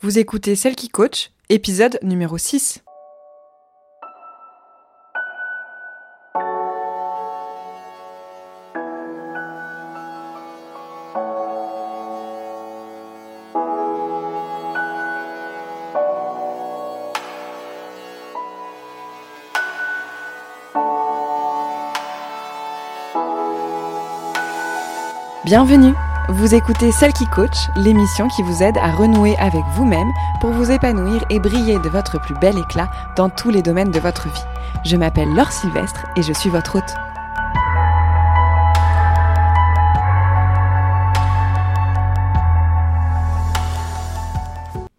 Vous écoutez Celle qui coach, épisode numéro 6. Bienvenue Vous écoutez Celle qui coach, l'émission qui vous aide à renouer avec vous-même pour vous épanouir et briller de votre plus bel éclat dans tous les domaines de votre vie. Je m'appelle Laure Sylvestre et je suis votre hôte.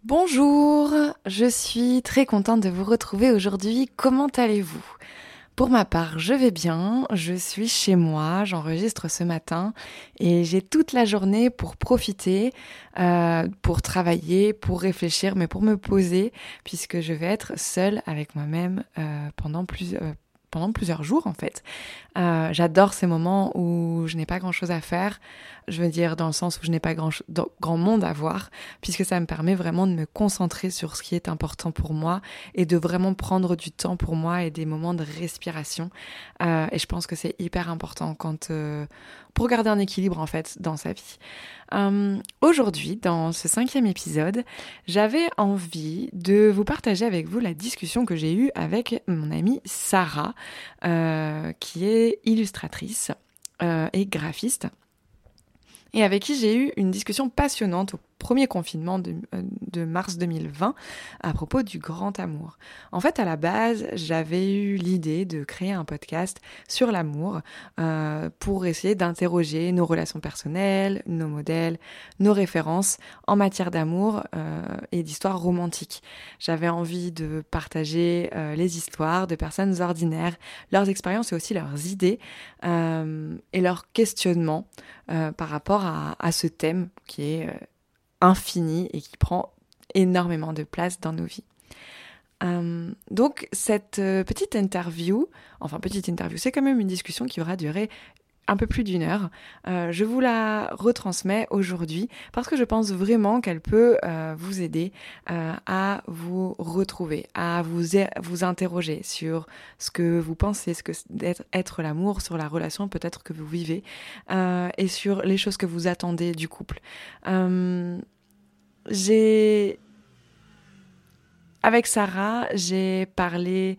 Bonjour, je suis très contente de vous retrouver aujourd'hui. Comment allez-vous? Pour ma part, je vais bien, je suis chez moi, j'enregistre ce matin. Et j'ai toute la journée pour profiter, euh, pour travailler, pour réfléchir, mais pour me poser, puisque je vais être seule avec moi-même euh, pendant plusieurs... Euh, pendant plusieurs jours en fait. Euh, j'adore ces moments où je n'ai pas grand-chose à faire, je veux dire dans le sens où je n'ai pas grand, grand monde à voir, puisque ça me permet vraiment de me concentrer sur ce qui est important pour moi et de vraiment prendre du temps pour moi et des moments de respiration. Euh, et je pense que c'est hyper important quand euh, pour garder un équilibre en fait dans sa vie. Aujourd'hui, dans ce cinquième épisode, j'avais envie de vous partager avec vous la discussion que j'ai eue avec mon amie Sarah, qui est illustratrice euh, et graphiste, et avec qui j'ai eu une discussion passionnante premier confinement de, euh, mars 2020 à propos du grand amour. En fait, à la base, j'avais eu l'idée de créer un podcast sur l'amour euh, pour essayer d'interroger nos relations personnelles, nos modèles, nos références en matière d'amour euh, et d'histoire romantique. J'avais envie de partager les histoires de personnes ordinaires, leurs expériences et aussi leurs idées et leurs questionnements par rapport à, ce thème qui est infini et qui prend énormément de place dans nos vies. Euh, donc cette euh, petite interview, enfin petite interview, c'est quand même une discussion qui aura duré un peu plus d'une heure. Euh, je vous la retransmets aujourd'hui parce que je pense vraiment qu'elle peut euh, vous aider euh, à vous retrouver, à vous, interroger sur ce que vous pensez, ce que d'être être l'amour, sur la relation peut-être que vous vivez et sur les choses que vous attendez du couple. J'ai avec Sarah, j'ai parlé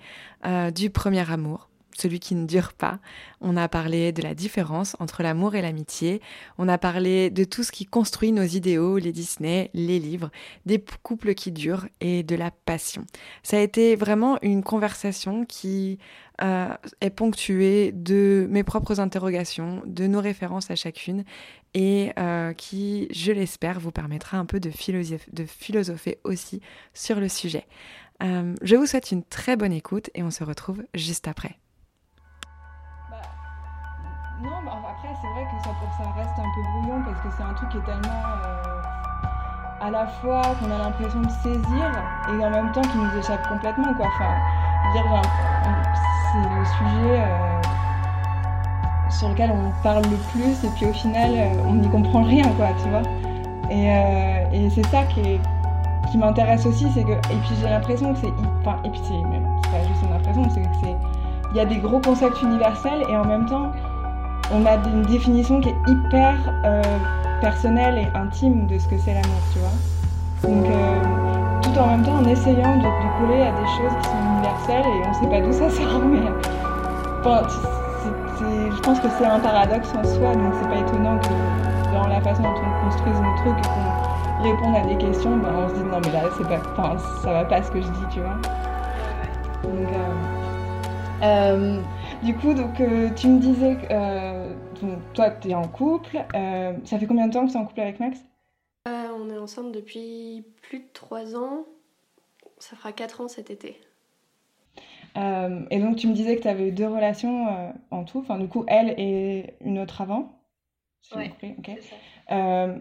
du premier amour celui qui ne dure pas. On a parlé de la différence entre l'amour et l'amitié. On a parlé de tout ce qui construit nos idéaux, les Disney, les livres, des couples qui durent et de la passion. Ça a été vraiment une conversation qui euh, est ponctuée de mes propres interrogations, de nos références à chacune et euh, qui, je l'espère, vous permettra un peu de, philosopher, aussi sur le sujet. Euh, je vous souhaite une très bonne écoute et on se retrouve juste après. Non, bah, après, c'est vrai que ça, ça, reste un peu brouillon parce que c'est un truc qui est tellement euh, à la fois qu'on a l'impression de saisir et en même temps qui nous échappe complètement. Quoi. Enfin, dire, c'est le sujet euh, sur lequel on parle le plus et puis au final, euh, on n'y comprend rien, quoi, tu vois. Et, euh, et c'est ça qui, m'intéresse aussi, c'est que, et puis j'ai l'impression que c'est, enfin, et puis c'est même, c'est pas juste une impression, c'est que c'est, il y a des gros concepts universels et en même temps, on a une définition qui est hyper euh, personnelle et intime de ce que c'est l'amour, tu vois. Donc, euh, tout en même temps en essayant de, de, coller à des choses qui sont universelles et on sait pas d'où ça sort, mais je pense que c'est un paradoxe en soi, donc c'est pas étonnant que dans la façon dont on construise nos trucs et qu'on réponde à des questions, ben, on se dit non mais là c'est pas, ça va pas ce que je dis, tu vois. Donc, euh du coup, donc, euh, tu me disais que euh, donc, toi, tu es en couple. Euh, ça fait combien de temps que tu es en couple avec Max? Euh, On est ensemble depuis plus de 3 ans. Ça fera 4 ans cet été. Euh, et donc, tu me disais que tu avais eu deux relations en tout. Enfin, du coup, elle et une autre avant. Si ouais, okay.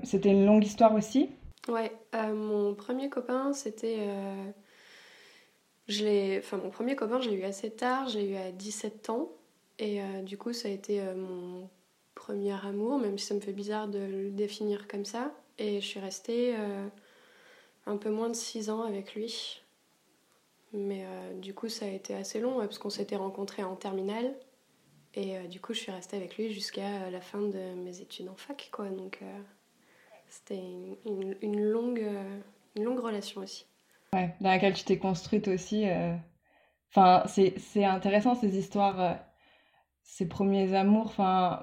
C'était une longue histoire aussi? Ouais. mon premier copain, c'était je l'ai, enfin mon premier copain, j'ai eu assez tard, j'ai eu à 17 ans. Et euh, du coup, ça a été euh, mon premier amour, même si ça me fait bizarre de le définir comme ça. Et je suis restée. Euh... un peu moins de 6 ans avec lui. Mais du coup, ça a été assez long parce qu'on s'était rencontrés en terminale. Et du coup, je suis restée avec lui jusqu'à la fin de mes études en fac. Quoi. Donc, c'était une, longue, une longue relation aussi. Ouais, dans laquelle tu t'es construite aussi. Enfin, c'est intéressant ces histoires, ces premiers amours. Enfin,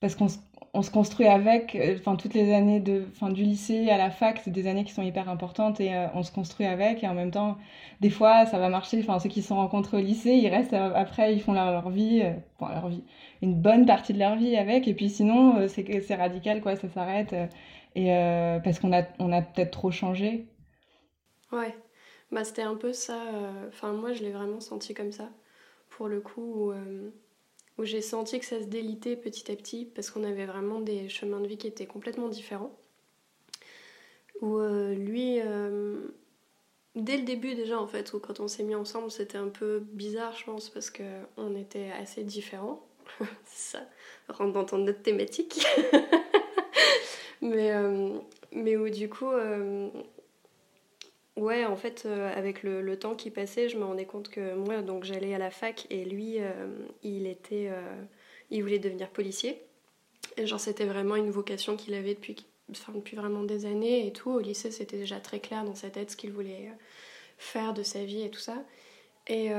parce qu'on on se construit avec, euh, enfin toutes les années de, fin, du lycée à la fac, c'est des années qui sont hyper importantes et euh, on se construit avec et en même temps, des fois ça va marcher. Enfin ceux qui se sont rencontrés au lycée, ils restent euh, après, ils font leur, leur vie, une bonne partie de leur vie avec et puis sinon c'est c'est radical quoi, ça s'arrête et parce qu'on a on a peut-être trop changé. Ouais, bah c'était un peu ça. Enfin moi je l'ai vraiment senti comme ça pour le coup où j'ai senti que ça se délitait petit à petit parce qu'on avait vraiment des chemins de vie qui étaient complètement différents. Où euh, lui, euh, dès le début déjà en fait, où quand on s'est mis ensemble, c'était un peu bizarre je pense parce qu'on était assez différents. ça rentre dans ton autre thématique. mais, euh, mais où du coup, Ouais, en fait, euh, avec le, temps qui passait, je me rendais compte que moi, donc j'allais à la fac et lui, euh, il était, euh, il voulait devenir policier. Et genre, c'était vraiment une vocation qu'il avait depuis, depuis vraiment des années et tout. Au lycée, c'était déjà très clair dans sa tête ce qu'il voulait faire de sa vie et tout ça. Et,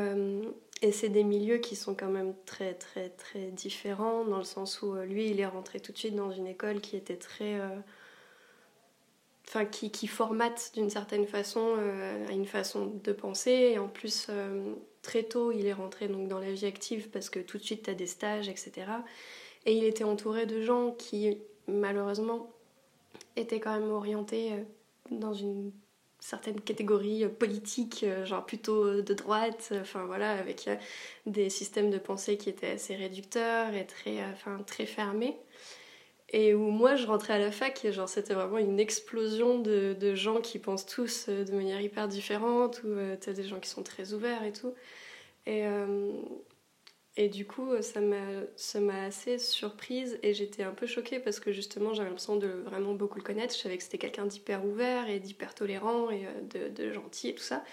et c'est des milieux qui sont quand même très, très, très différents dans le sens où lui, il est rentré tout de suite dans une école qui était très enfin qui, qui formate d'une certaine façon euh, à une façon de penser. Et en plus euh, très tôt il est rentré donc dans la vie active parce que tout de suite tu as des stages etc et il était entouré de gens qui malheureusement étaient quand même orientés euh, dans une certaine catégorie politique genre plutôt de droite enfin voilà avec des systèmes de pensée qui étaient assez réducteurs et très enfin très fermés et où moi je rentrais à la fac et genre c'était vraiment une explosion de, de, gens qui pensent tous euh, de manière hyper différente, ou euh, t'as des gens qui sont très ouverts et tout. Euh, et du coup ça m'a assez surprise et j'étais un peu choquée parce que justement j'avais l'impression de vraiment beaucoup le connaître. Je savais que c'était quelqu'un d'hyper ouvert et d'hyper tolérant et de, de, gentil et tout ça.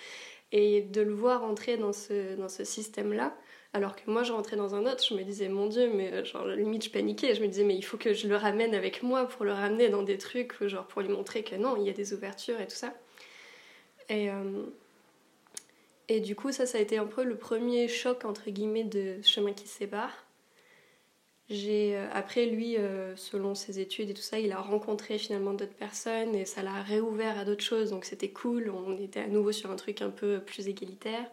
Et de le voir entrer dans ce, dans ce système-là, alors que moi, je rentrais dans un autre, je me disais, mon Dieu, mais euh, genre, limite, je paniquais. Je me disais, mais il faut que je le ramène avec moi pour le ramener dans des trucs, genre, pour lui montrer que non, il y a des ouvertures et tout ça. Et, euh, et du coup, ça, ça a été un peu le premier choc, entre guillemets, de chemin qui se sépare. J'ai, euh, après, lui, selon ses études et tout ça, il a rencontré finalement d'autres personnes et ça l'a réouvert à d'autres choses. Donc c'était cool, on était à nouveau sur un truc un peu plus égalitaire.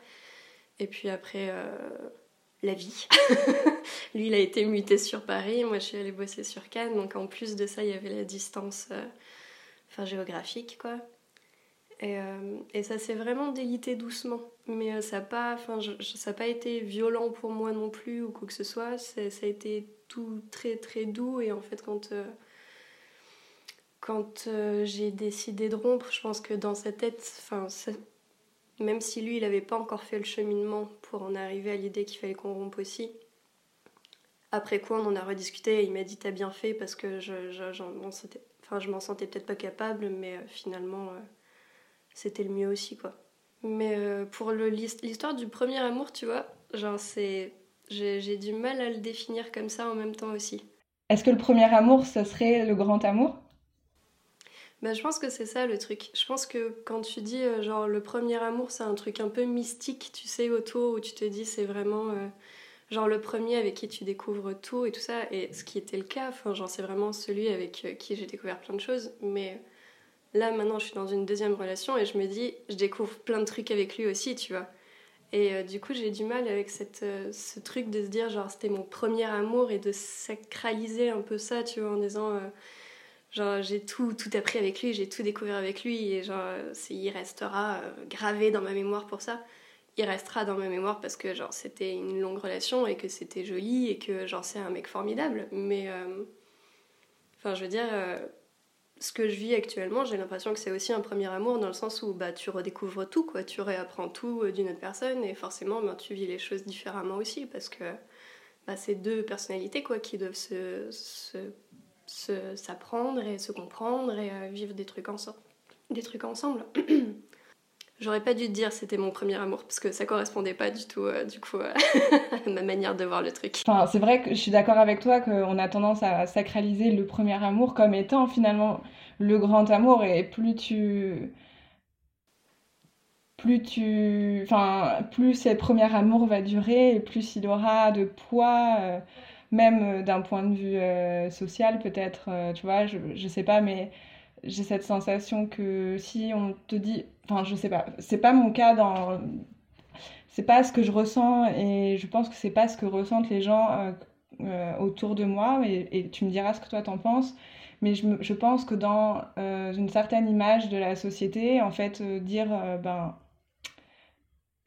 Et puis après, la vie. Lui, il a été muté sur Paris, moi je suis allée bosser sur Cannes, donc en plus de ça, il y avait la distance euh, enfin, géographique, quoi. Et, euh, et ça s'est vraiment délité doucement, mais euh, ça n'a pas, pas été violent pour moi non plus ou quoi que ce soit, ça a été tout très très doux et en fait quand, quand j'ai décidé de rompre, je pense que dans sa tête, même si lui, il n'avait pas encore fait le cheminement pour en arriver à l'idée qu'il fallait qu'on rompe aussi. Après quoi, on en a rediscuté et il m'a dit T'as bien fait parce que je, je, je m'en sentais, enfin, je sentais peut-être pas capable, mais euh, finalement, euh, c'était le mieux aussi, quoi. Mais euh, pour l'histoire du premier amour, tu vois, genre, c'est. J'ai du mal à le définir comme ça en même temps aussi. Est-ce que le premier amour, ce serait le grand amour? Bah, je pense que c'est ça le truc. Je pense que quand tu dis euh, genre le premier amour, c'est un truc un peu mystique, tu sais, autour où tu te dis c'est vraiment euh, genre le premier avec qui tu découvres tout et tout ça. Et ce qui était le cas, enfin, genre c'est vraiment celui avec qui j'ai découvert plein de choses. Mais là maintenant, je suis dans une deuxième relation et je me dis, je découvre plein de trucs avec lui aussi, tu vois. Et du coup, j'ai du mal avec cette, ce truc de se dire genre c'était mon premier amour et de sacraliser un peu ça, tu vois, en disant Genre, j'ai tout, tout appris avec lui, j'ai tout découvert avec lui, et genre, il restera euh, gravé dans ma mémoire pour ça. Il restera dans ma mémoire parce que, genre, c'était une longue relation et que c'était joli et que, genre, c'est un mec formidable. Mais, euh, enfin, je veux dire, euh, ce que je vis actuellement, j'ai l'impression que c'est aussi un premier amour dans le sens où, bah, tu redécouvres tout, quoi. Tu réapprends tout d'une autre personne et forcément, bah, tu vis les choses différemment aussi parce que, bah, c'est deux personnalités, quoi, qui doivent se, s'apprendre et se comprendre et vivre trucs ensemble. Des trucs ensemble. J'aurais pas dû te dire c'était mon premier amour parce que ça correspondait pas du tout euh, du coup euh, à ma manière de voir le truc. Enfin, c'est vrai que je suis d'accord avec toi qu'on a tendance à sacraliser le premier amour comme étant finalement le grand amour et plus tu plus tu enfin plus ce premier amour va durer et plus il aura de poids euh, même d'un point de vue social peut-être tu vois je, je sais pas mais j'ai cette sensation que si on te dit, enfin je sais pas, c'est pas mon cas dans, c'est pas ce que je ressens et je pense que c'est pas ce que ressentent les gens euh, euh, autour de moi et, tu me diras ce que toi t'en penses. Mais je, je, pense que dans euh, une certaine image de la société, en fait, dire ben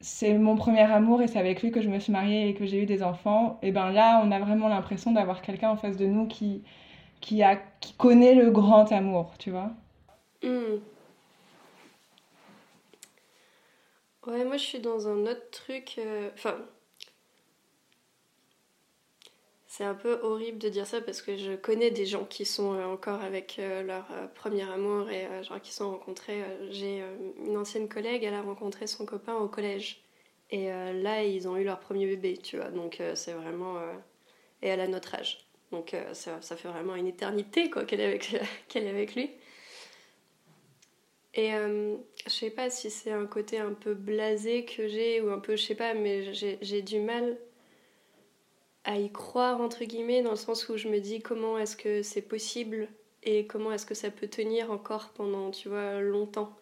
c'est mon premier amour et c'est avec lui que je me suis mariée et que j'ai eu des enfants, et ben là on a vraiment l'impression d'avoir quelqu'un en face de nous qui qui, a, qui connaît le grand amour, tu vois. Hmm. Ouais, moi je suis dans un autre truc. Euh, enfin. c'est un peu horrible de dire ça parce que je connais des gens qui sont euh, encore avec euh, leur premier amour et genre qui sont rencontrés. J'ai une ancienne collègue, elle a rencontré son copain au collège. Et là, ils ont eu leur premier bébé, tu vois. Donc c'est vraiment. et elle a notre âge. Donc euh, ça, fait vraiment une éternité quoi qu'elle est avec, qu'elle est avec lui. Et euh, je sais pas si c'est un côté un peu blasé que j'ai ou un peu, je sais pas, mais j'ai du mal à y croire entre guillemets dans le sens où je me dis comment est-ce que c'est possible et comment est-ce que ça peut tenir encore pendant, tu vois, longtemps.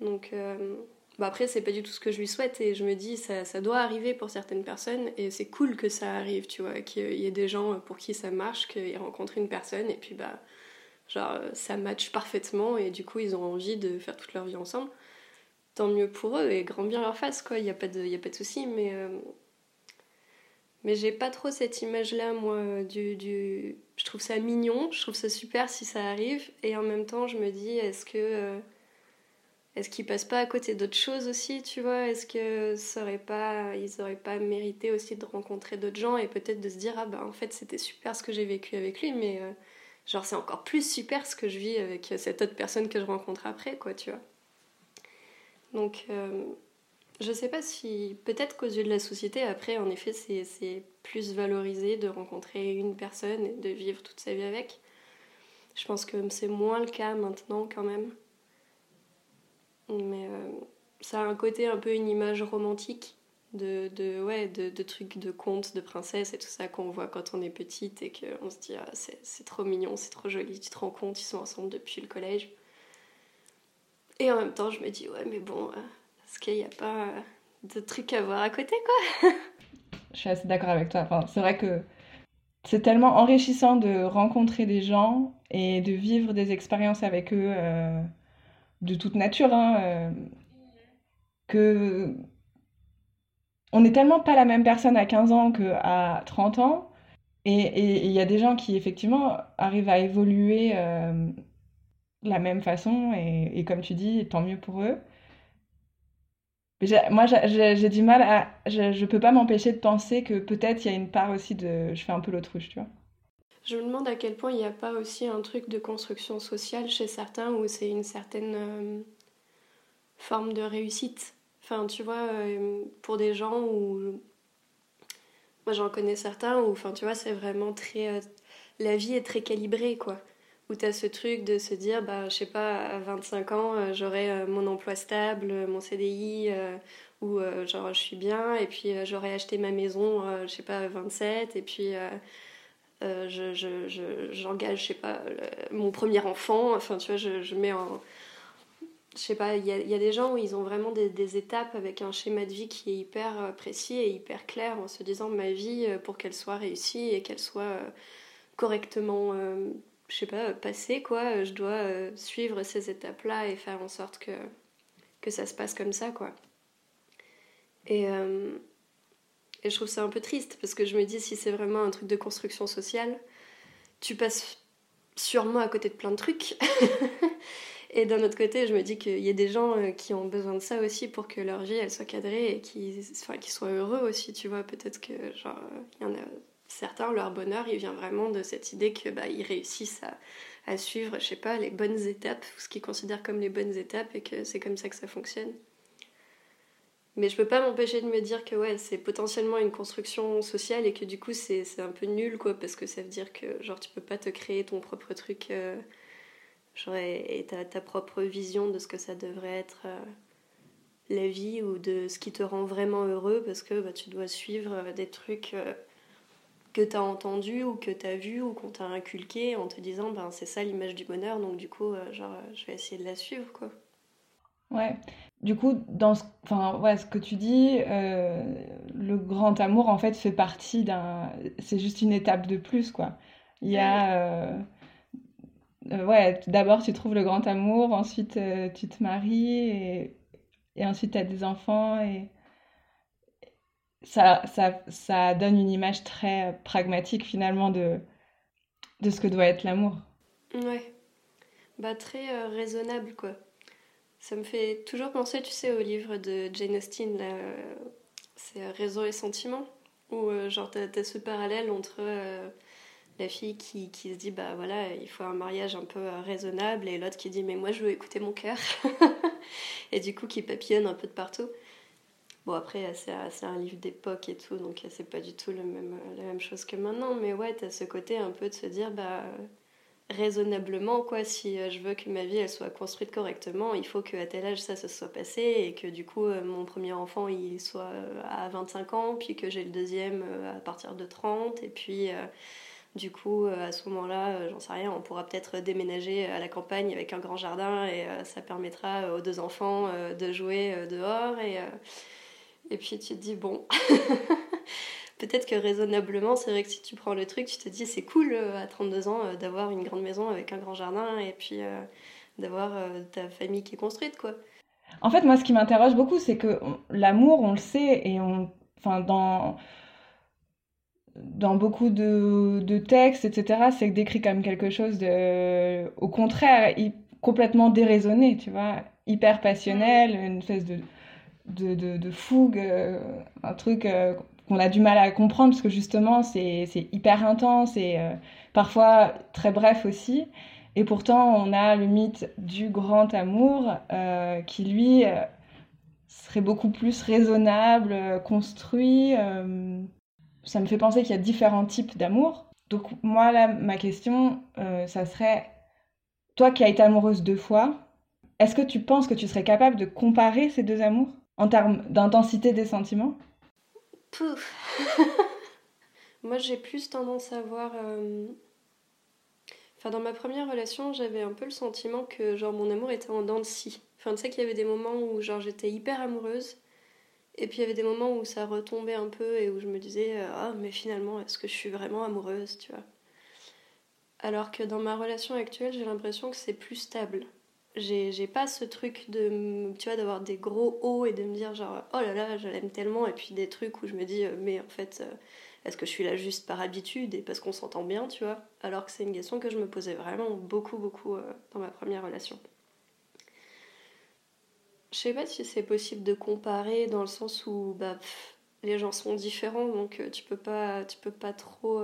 Donc euh, Bah après, c'est pas du tout ce que je lui souhaite et je me dis, ça, ça doit arriver pour certaines personnes et c'est cool que ça arrive, tu vois, qu'il y ait des gens pour qui ça marche, qu'ils rencontrent une personne et puis bah, genre, ça match parfaitement et du coup, ils ont envie de faire toute leur vie ensemble. Tant mieux pour eux et grand bien leur face, quoi, il n'y a pas de, y a pas de souci, mais. Euh, mais j'ai pas trop cette image-là, moi, du, du. Je trouve ça mignon, je trouve ça super si ça arrive, et en même temps, je me dis, est-ce que. Euh, est-ce qu'ils passent pas à côté d'autres choses aussi, tu vois? Est-ce que ça aurait pas, ils auraient pas mérité aussi de rencontrer d'autres gens et peut-être de se dire ah bah en fait c'était super ce que j'ai vécu avec lui, mais euh, genre c'est encore plus super ce que je vis avec cette autre personne que je rencontre après, quoi, tu vois? Donc euh, je sais pas si peut-être qu'aux yeux de la société après en effet c'est plus valorisé de rencontrer une personne et de vivre toute sa vie avec. Je pense que c'est moins le cas maintenant quand même. Mais euh, ça a un côté un peu une image romantique de, de, ouais, de, trucs de contes, de princesses et tout ça qu'on voit quand on est petite et qu'on se dit ah, c'est trop mignon, c'est trop joli, tu te rends compte, ils sont ensemble depuis le collège. Et en même temps, je me dis ouais, mais bon, euh, est-ce qu'il n'y a pas euh, de trucs à voir à côté quoi? Je suis assez d'accord avec toi. C'est vrai que c'est tellement enrichissant de rencontrer des gens et de vivre des expériences avec eux de toute nature, hein, euh, que on n'est tellement pas la même personne à 15 ans qu'à 30 ans. Et il y a des gens qui, effectivement, arrivent à évoluer euh, la même façon. Et, comme tu dis, tant mieux pour eux. Moi, j'ai du mal à... Je ne peux pas m'empêcher de penser que peut-être il y a une part aussi de... Je fais un peu l'autruche, tu vois. Je me demande à quel point il n'y a pas aussi un truc de construction sociale chez certains où c'est une certaine euh, forme de réussite. Enfin, tu vois, euh, pour des gens où. Moi, j'en connais certains où, enfin, tu vois, c'est vraiment très. Euh, la vie est très calibrée, quoi. Où tu as ce truc de se dire, bah, je sais pas, à 25 ans, j'aurai mon emploi stable, mon CDI, ou genre, je suis bien, et puis j'aurai acheté ma maison, je sais pas, à 27, et puis euh, je, je, j'engage, je, sais pas, mon premier enfant, enfin, tu vois, je, mets en. Je sais pas, il y a, y a, des gens où ils ont vraiment des, étapes avec un schéma de vie qui est hyper euh, précis et hyper clair en se disant ma vie, euh, pour qu'elle soit réussie et qu'elle soit correctement, je sais pas, passée, quoi, je dois suivre ces étapes-là et faire en sorte que, que ça se passe comme ça, quoi. Et je trouve ça un peu triste parce que je me dis si c'est vraiment un truc de construction sociale, tu passes sûrement à côté de plein de trucs. et d'un autre côté, je me dis qu'il y a des gens euh, qui ont besoin de ça aussi pour que leur vie elle soit cadrée et qu'ils enfin, soient heureux aussi, tu vois. Peut-être que genre il y en a certains, leur bonheur, il vient vraiment de cette idée que bah, réussissent à, à suivre, je sais pas, les bonnes étapes, ce qu'ils considèrent comme les bonnes étapes, et que c'est comme ça que ça fonctionne. Mais je peux pas m'empêcher de me dire que ouais, c'est potentiellement une construction sociale et que du coup c'est un peu nul quoi, parce que ça veut dire que genre tu peux pas te créer ton propre truc, euh, genre, et ta, ta, propre vision de ce que ça devrait être euh, la vie ou de ce qui te rend vraiment heureux parce que bah, tu dois suivre des trucs euh, que tu as entendus ou que tu as vus ou qu'on t'a inculqué en te disant ben c'est ça l'image du bonheur donc du coup genre je vais essayer de la suivre quoi. Ouais, du coup, dans ce, enfin, ouais, ce que tu dis, euh, le grand amour, en fait, fait partie d'un... C'est juste une étape de plus, quoi. Il y a... Euh, euh, ouais, d'abord, tu trouves le grand amour, ensuite, tu te maries, et, et ensuite, tu as des enfants, et ça, ça, ça donne une image très pragmatique, finalement, de, de ce que doit être l'amour. Ouais. Bah, très raisonnable, quoi. Ça me fait toujours penser, tu sais, au livre de Jane Austen, c'est Raison et Sentiment, où euh, genre t'as as ce parallèle entre euh, la fille qui, qui, se dit bah voilà, il faut un mariage un peu euh, raisonnable, et l'autre qui dit mais moi je veux écouter mon cœur, et du coup qui papillonne un peu de partout. Bon après c'est un livre d'époque et tout, donc c'est pas du tout le même, la même chose que maintenant, mais ouais, t'as ce côté un peu de se dire bah raisonnablement quoi. Si euh, je veux que ma vie elle soit construite correctement il faut qu'à tel âge ça se soit passé et que du coup euh, mon premier enfant il soit euh, à 25 ans puis que j'ai le deuxième à partir de 30 et puis du coup à ce moment là j'en sais rien on pourra peut-être déménager à la campagne avec un grand jardin et ça permettra aux deux enfants de jouer dehors et et puis tu te dis bon peut-être que raisonnablement, c'est vrai que si tu prends le truc, tu te dis c'est cool euh, à 32 ans euh, d'avoir une grande maison avec un grand jardin et puis euh, d'avoir ta famille qui est construite, quoi. En fait, moi, ce qui m'interroge beaucoup, c'est que l'amour, on le sait, et on, enfin, dans dans beaucoup de, de textes, etc., c'est décrit comme quelque chose de, au contraire, complètement déraisonné, tu vois, hyper passionnel, une espèce de, de, de, de fougue, un truc qu'on a du mal à comprendre parce que justement c'est hyper intense et euh, parfois très bref aussi. Et pourtant on a le mythe du grand amour euh, qui lui euh, serait beaucoup plus raisonnable, construit. ça me fait penser qu'il y a différents types d'amour. Donc moi là ma question ça serait toi qui as été amoureuse deux fois, est-ce que tu penses que tu serais capable de comparer ces deux amours en termes d'intensité des sentiments? Pouf Moi, j'ai plus tendance à voir. Euh, enfin, dans ma première relation, j'avais un peu le sentiment que genre mon amour était en dents de scie. Enfin, tu sais qu'il y avait des moments où genre j'étais hyper amoureuse, et puis il y avait des moments où ça retombait un peu et où je me disais euh, ah mais finalement est-ce que je suis vraiment amoureuse, tu vois? Alors que dans ma relation actuelle, j'ai l'impression que c'est plus stable j'ai pas ce truc de tu vois d'avoir des gros hauts et de me dire genre oh là là je l'aime tellement et puis des trucs où je me dis euh, mais en fait euh, est-ce que je suis là juste par habitude et parce qu'on s'entend bien tu vois? Alors que c'est une question que je me posais vraiment beaucoup beaucoup euh, dans ma première relation. Je sais pas si c'est possible de comparer dans le sens où bah, les gens sont différents donc tu peux pas tu peux pas trop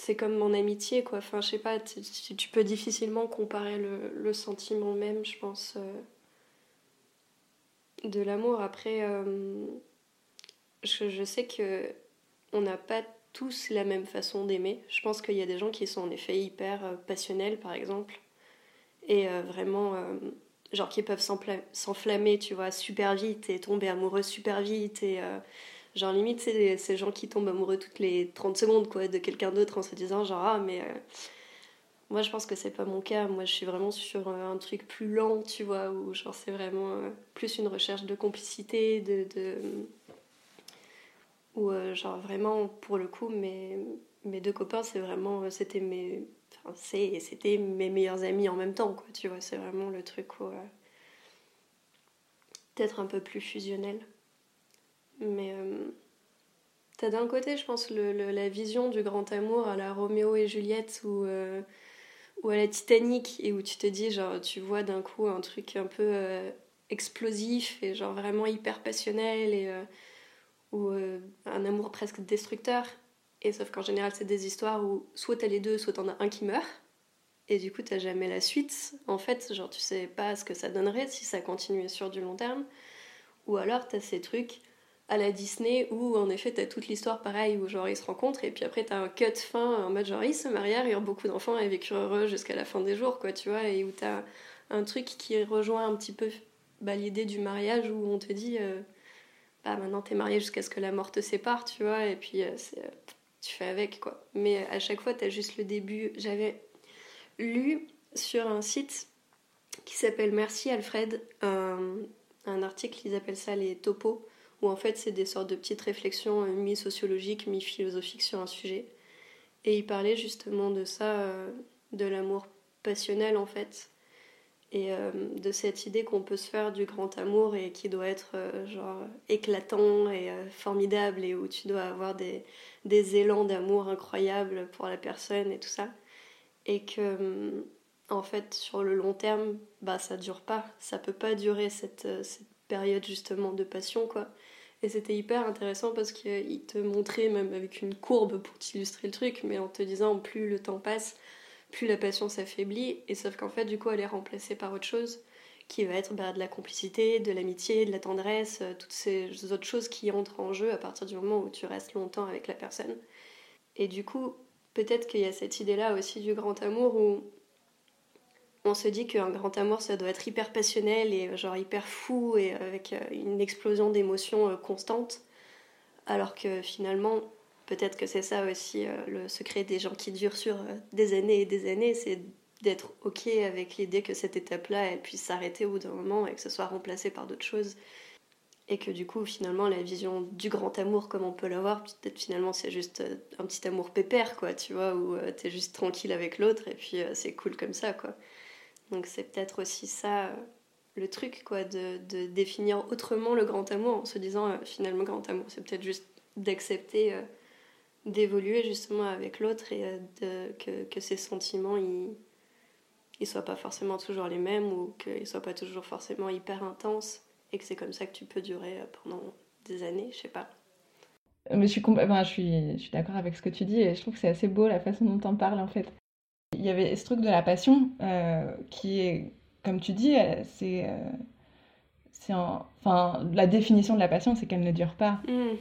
c'est comme mon amitié, quoi. Enfin, je sais pas, tu, peux difficilement comparer le, sentiment même, je pense, euh, de l'amour. Après, euh, je, sais que on n'a pas tous la même façon d'aimer. Je pense qu'il y a des gens qui sont en effet hyper euh, passionnels, par exemple, et vraiment, genre qui peuvent s'enflammer, tu vois, super vite et tomber amoureux super vite et Genre, limite, c'est ces gens qui tombent amoureux toutes les 30 secondes, quoi, de quelqu'un d'autre en se disant, genre, ah, mais. Euh, moi, je pense que c'est pas mon cas. Moi, je suis vraiment sur euh, un truc plus lent, tu vois, où, genre, c'est vraiment euh, plus une recherche de complicité, de. de... Ou, genre, vraiment, pour le coup, mes, mes deux copains, c'est vraiment. C'était mes. Enfin, c'était mes meilleurs amis en même temps, quoi, tu vois. C'est vraiment le truc où. Peut-être un peu plus fusionnel. Mais euh, t'as d'un côté, je pense, le, la vision du grand amour à la Roméo et Juliette ou, euh, ou à la Titanic, et où tu te dis, genre, tu vois d'un coup un truc un peu euh, explosif et genre vraiment hyper passionnel, et ou un amour presque destructeur. Et sauf qu'en général, c'est des histoires où soit t'as les deux, soit t'en as un qui meurt. Et du coup, t'as jamais la suite. En fait, genre, tu sais pas ce que ça donnerait si ça continuait sur du long terme. Ou alors, t'as ces trucs à la Disney où, en effet, t'as toute l'histoire pareille où, genre, ils se rencontrent et puis après, t'as un cut fin en mode, genre, ils se marièrent, ils ont beaucoup d'enfants et vécurent heureux jusqu'à la fin des jours, quoi, tu vois. Et où t'as un truc qui rejoint un petit peu bah, l'idée du mariage où on te dit, euh, bah, maintenant t'es marié jusqu'à ce que la mort te sépare, tu vois. Et puis, euh, c'est tu fais avec quoi. Mais à chaque fois, tu as juste le début. J'avais lu sur un site qui s'appelle Merci Alfred un, article, ils appellent ça les topos, où en fait c'est des sortes de petites réflexions euh, mi-sociologiques, mi-philosophiques sur un sujet. Et il parlait justement de ça, euh, de l'amour passionnel en fait, et euh, de cette idée qu'on peut se faire du grand amour et qui doit être genre éclatant et formidable et où tu dois avoir des, des élans d'amour incroyables pour la personne et tout ça. Et que, en fait, sur le long terme, bah ça dure pas. Ça peut pas durer cette, cette période justement de passion, quoi. Et c'était hyper intéressant parce qu'il te montrait, même avec une courbe pour t'illustrer le truc, mais en te disant plus le temps passe, plus la passion s'affaiblit. Et sauf qu'en fait, du coup, elle est remplacée par autre chose qui va être bah, de la complicité, de l'amitié, de la tendresse, euh, toutes ces autres choses qui entrent en jeu à partir du moment où tu restes longtemps avec la personne. Et du coup, peut-être qu'il y a cette idée-là aussi du grand amour où on se dit qu'un grand amour, ça doit être hyper passionnel et euh, genre hyper fou et avec euh, une explosion d'émotions constante. Alors que finalement, peut-être que c'est ça aussi le secret des gens qui durent sur des années et des années, c'est d'être ok avec l'idée que cette étape-là, elle puisse s'arrêter au bout d'un moment et que ce soit remplacé par d'autres choses. Et que du coup, finalement, la vision du grand amour comme on peut l'avoir, peut-être finalement c'est juste euh, un petit amour pépère, quoi, tu vois, où euh, t'es juste tranquille avec l'autre et puis euh, c'est cool comme ça, quoi. Donc c'est peut-être aussi ça le truc, quoi, de, de, définir autrement le grand amour en se disant finalement, grand amour, c'est peut-être juste d'accepter d'évoluer justement avec l'autre et que, que ses sentiments, ils ils soient pas forcément toujours les mêmes ou qu'ils soient pas toujours forcément hyper intenses et que c'est comme ça que tu peux durer euh, pendant des années, je sais pas. Euh, mais je suis, je suis, je suis d'accord avec ce que tu dis et je trouve que c'est assez beau la façon dont tu en parles en fait. Il y avait ce truc de la passion euh, qui est, comme tu dis, c'est. c'est enfin, la définition de la passion, c'est qu'elle ne dure pas. Mm.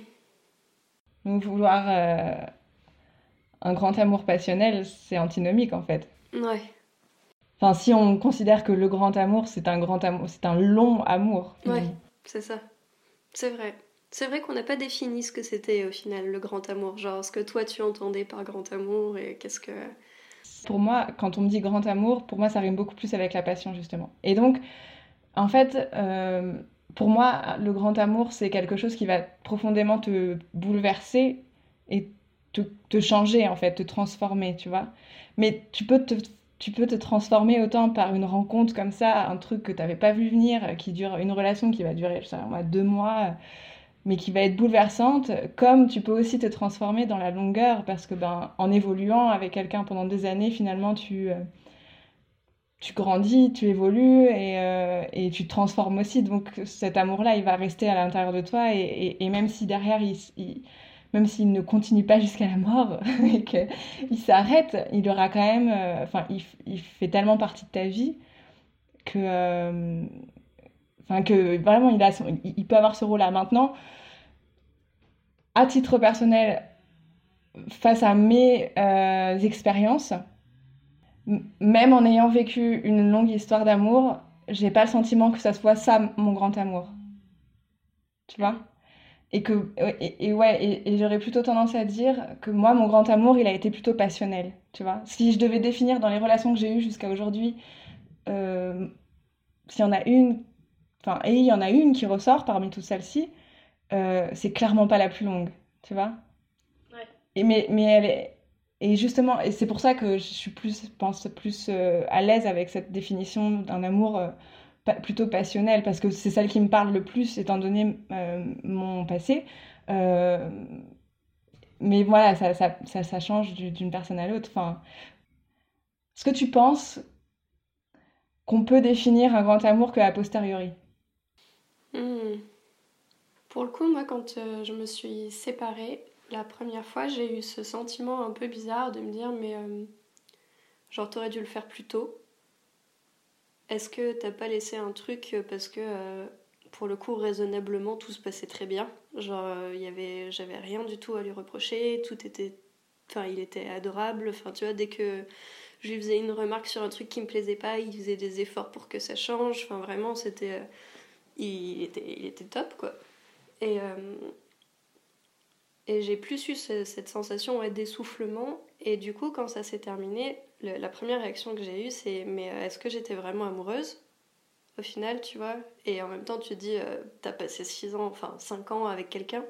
Donc vouloir un grand amour passionnel, c'est antinomique en fait. Ouais. Enfin, si on considère que le grand amour, c'est un grand amour, c'est un long amour. Ouais, c'est ça. C'est vrai. C'est vrai qu'on n'a pas défini ce que c'était au final, le grand amour. Genre, ce que toi tu entendais par grand amour et qu'est-ce que. Pour moi, quand on me dit grand amour, pour moi, ça rime beaucoup plus avec la passion, justement. Et donc, en fait, euh, pour moi, le grand amour, c'est quelque chose qui va profondément te bouleverser et te, changer, en fait, te transformer, tu vois. Mais tu peux te tu peux te transformer autant par une rencontre comme ça, un truc que tu n'avais pas vu venir, qui dure une relation qui va durer, je sais pas, deux mois, mais qui va être bouleversante, comme tu peux aussi te transformer dans la longueur, parce que ben, en évoluant avec quelqu'un pendant des années, finalement, tu, euh, tu grandis, tu évolues et, euh, et, tu te transformes aussi. Donc cet amour-là, il va rester à l'intérieur de toi, et, et, même si derrière, il même s'il ne continue pas jusqu'à la mort et qu'il s'arrête, il aura quand même. Euh, enfin, il, fait tellement partie de ta vie que. Enfin, que vraiment, il, a il peut avoir ce rôle-là. Maintenant, à titre personnel, face à mes euh, expériences, même en ayant vécu une longue histoire d'amour, j'ai pas le sentiment que ça soit ça mon grand amour. Tu vois? Et que et, ouais et, j'aurais plutôt tendance à dire que moi mon grand amour il a été plutôt passionnel tu vois? Si je devais définir dans les relations que j'ai eues jusqu'à aujourd'hui euh, s'il y en a une enfin et il y en a une qui ressort parmi toutes celles-ci euh, c'est clairement pas la plus longue tu vois ouais. et mais mais elle est et justement et c'est pour ça que je suis plus pense plus euh, à l'aise avec cette définition d'un amour euh, plutôt passionnelle parce que c'est celle qui me parle le plus étant donné mon passé. Mais voilà, ça, ça, ça, change d'une personne à l'autre. Enfin, Est-ce que tu penses qu'on peut définir un grand amour que a posteriori? Hmm. Pour le coup, moi, quand euh, je me suis séparée, la première fois, j'ai eu ce sentiment un peu bizarre de me dire, mais euh, genre, t'aurais dû le faire plus tôt. Est-ce que t'as pas laissé un truc parce que, euh, pour le coup, raisonnablement, tout se passait très bien? Genre, il y avait, j'avais rien du tout à lui reprocher, tout était. Enfin, il était adorable. Enfin, tu vois, dès que je lui faisais une remarque sur un truc qui me plaisait pas, il faisait des efforts pour que ça change. Enfin, vraiment, c'était. Il était, il était top, quoi. Et, euh, et j'ai plus eu cette sensation d'essoufflement. Et du coup, quand ça s'est terminé, la première réaction que j'ai eue, c'est Mais euh, est-ce que j'étais vraiment amoureuse? Au final, tu vois. Et en même temps, tu dis euh, T'as passé 6 ans, enfin 5 ans avec quelqu'un.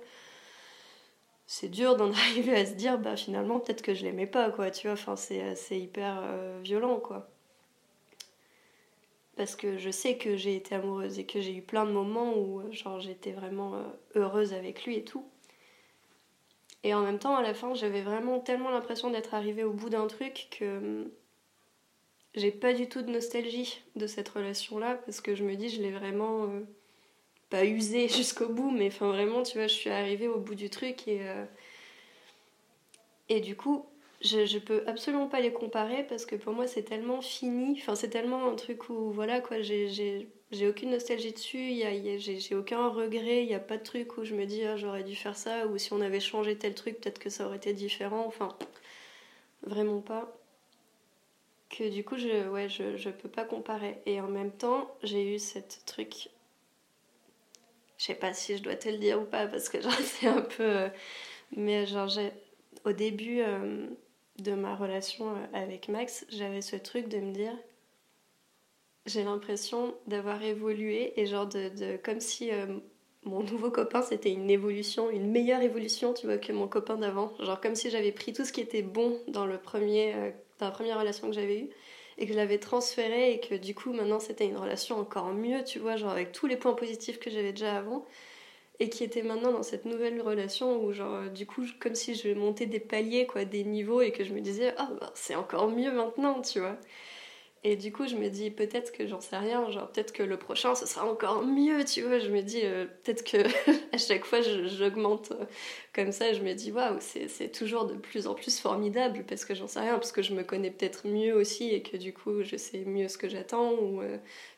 C'est dur d'en arriver à se dire Bah finalement, peut-être que je l'aimais pas, quoi. Tu vois, enfin, c'est hyper violent, quoi parce que je sais que j'ai été amoureuse et que j'ai eu plein de moments où euh, genre j'étais vraiment euh, heureuse avec lui et tout. Et en même temps, à la fin, j'avais vraiment tellement l'impression d'être arrivée au bout d'un truc que hum, j'ai pas du tout de nostalgie de cette relation-là parce que je me dis, je l'ai vraiment euh, pas usée jusqu'au bout, mais enfin vraiment, tu vois, je suis arrivée au bout du truc et et du coup, je, je peux absolument pas les comparer parce que pour moi c'est tellement fini, enfin c'est tellement un truc où voilà quoi, j'ai aucune nostalgie dessus, j'ai aucun regret, il n'y a pas de truc où je me dis ah, j'aurais dû faire ça. Ou si on avait changé tel truc peut-être que ça aurait été différent, enfin vraiment pas. Que du coup je, ouais, je, je peux pas comparer. Et en même temps j'ai eu cette truc, je sais pas si je dois te le dire ou pas parce que genre c'est un peu... Euh, mais genre j'ai au début, euh, de ma relation euh, avec Max, j'avais ce truc de me dire j'ai l'impression d'avoir évolué et genre de, comme si euh, mon nouveau copain c'était une évolution, une meilleure évolution, tu vois, que mon copain d'avant. Genre comme si j'avais pris tout ce qui était bon dans le premier euh, dans la première relation que j'avais eue et que je l'avais transféré et que du coup maintenant c'était une relation encore mieux, tu vois, genre avec tous les points positifs que j'avais déjà avant et qui était maintenant dans cette nouvelle relation où genre euh, du coup comme si je montais des paliers quoi des niveaux et que je me disais ah bah, c'est encore mieux maintenant tu vois. Et du coup je me dis peut-être que j'en sais rien genre peut-être que le prochain ce sera encore mieux tu vois. Je me dis euh, peut-être que à chaque fois j'augmente euh, comme ça je me dis waouh c'est toujours de plus en plus formidable parce que j'en sais rien parce que je me connais peut-être mieux aussi et que du coup je sais mieux ce que j'attends ou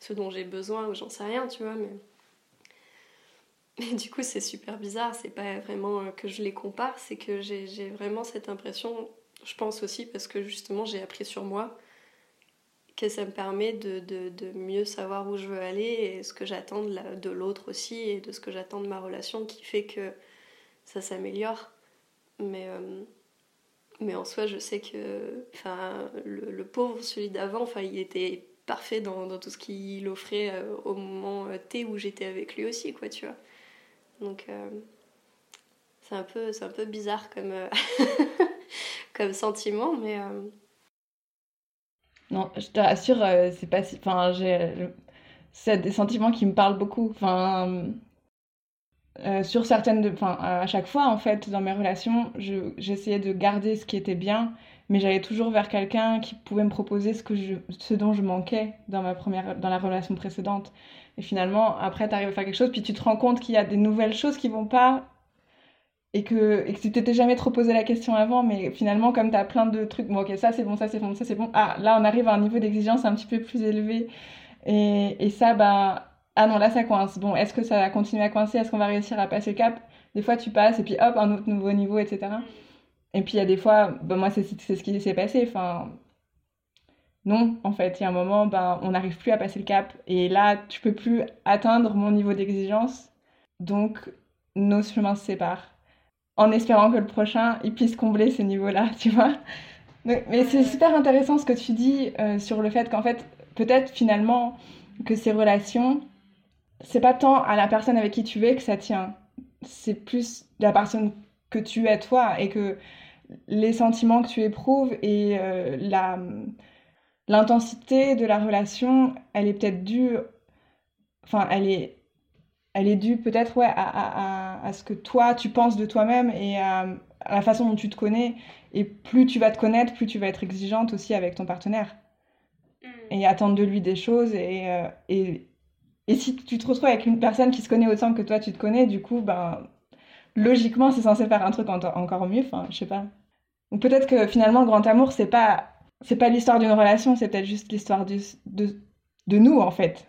ce dont j'ai besoin ou j'en sais rien tu vois mais mais du coup, c'est super bizarre. C'est pas vraiment euh, que je les compare, c'est que j'ai vraiment cette impression, je pense aussi parce que justement j'ai appris sur moi, que ça me permet de, de, mieux savoir où je veux aller et ce que j'attends de l'autre aussi et de ce que j'attends de ma relation qui fait que ça s'améliore. Mais, euh, mais en soi, je sais que le, pauvre, celui d'avant, il était parfait dans, dans tout ce qu'il offrait euh, au moment T où j'étais avec lui aussi, quoi, tu vois. Donc euh, c'est un, peu, un peu bizarre comme, euh, comme sentiment, mais... Euh, non, je te rassure, c'est pas si... Enfin, j'ai... C'est des sentiments qui me parlent beaucoup. Enfin, sur certaines de, enfin, à chaque fois en fait dans mes relations, j'essayais de garder ce qui était bien, mais j'allais toujours vers quelqu'un qui pouvait me proposer ce que je, ce dont je manquais dans ma première, dans la relation précédente. Et finalement, après, tu arrives à faire quelque chose, puis tu te rends compte qu'il y a des nouvelles choses qui vont pas et que, et que tu t'étais jamais trop posé la question avant, mais finalement, comme tu as plein de trucs, bon, ok, ça c'est bon, ça c'est bon, ça c'est bon, ah, là on arrive à un niveau d'exigence un petit peu plus élevé. Et, et ça, bah, ah non, là ça coince. Bon, est-ce que ça va continuer à coincer? Est-ce qu'on va réussir à passer le cap? Des fois, tu passes et puis hop, un autre nouveau niveau, etc. Et puis il y a des fois, bah, moi c'est ce qui s'est passé. Enfin, non, en fait, il y a un moment, ben, on n'arrive plus à passer le cap. Et là, tu peux plus atteindre mon niveau d'exigence. Donc, nos chemins se séparent. En espérant que le prochain, il puisse combler ces niveaux-là, tu vois. Mais, c'est super intéressant ce que tu dis euh, sur le fait qu'en fait, peut-être finalement, que ces relations, c'est pas tant à la personne avec qui tu es que ça tient. C'est plus la personne que tu es toi et que les sentiments que tu éprouves et euh, la l'intensité de la relation, elle est peut-être due, enfin, elle est, elle est due peut-être ouais, à, à, à, ce que toi, tu penses de toi-même et à, la façon dont tu te connais. Et plus tu vas te connaître, plus tu vas être exigeante aussi avec ton partenaire. Mm. Et attendre de lui des choses et, euh, et et si tu te retrouves avec une personne qui se connaît autant que toi tu te connais, du coup, ben, logiquement, c'est censé faire un truc encore mieux. Enfin, je sais pas. Peut-être que finalement, le grand amour, c'est pas, c'est pas l'histoire d'une relation, c'est peut-être juste l'histoire de, de nous, en fait.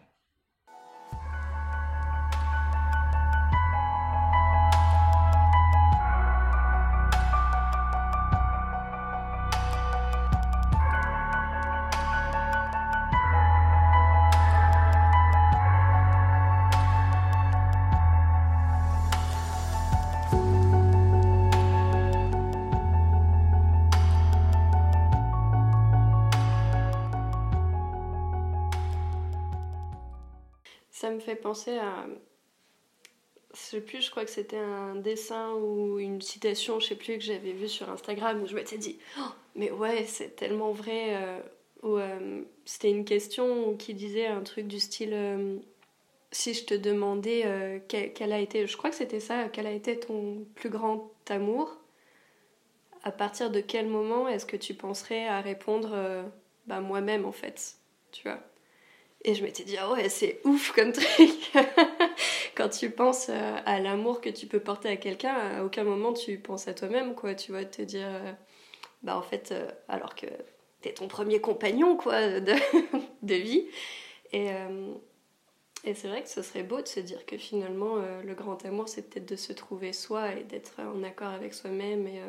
Penser à. Je sais plus, je crois que c'était un dessin ou une citation, je sais plus, que j'avais vu sur Instagram où je m'étais dit oh, Mais ouais, c'est tellement vrai. Euh, euh, c'était une question qui disait un truc du style euh, Si je te demandais quel, a été. Je crois que c'était ça, quel a été ton plus grand amour à partir de quel moment est-ce que tu penserais à répondre bah, moi-même en fait Tu vois? Et je m'étais dit, ah ouais, c'est ouf comme truc. Quand tu penses euh, à l'amour que tu peux porter à quelqu'un, à aucun moment tu penses à toi-même, quoi. Tu vas te dire, euh, bah en fait, euh, alors que t'es ton premier compagnon, quoi, de, de vie. Et, et c'est vrai que ce serait beau de se dire que finalement, le grand amour, c'est peut-être de se trouver soi et d'être en accord avec soi-même et,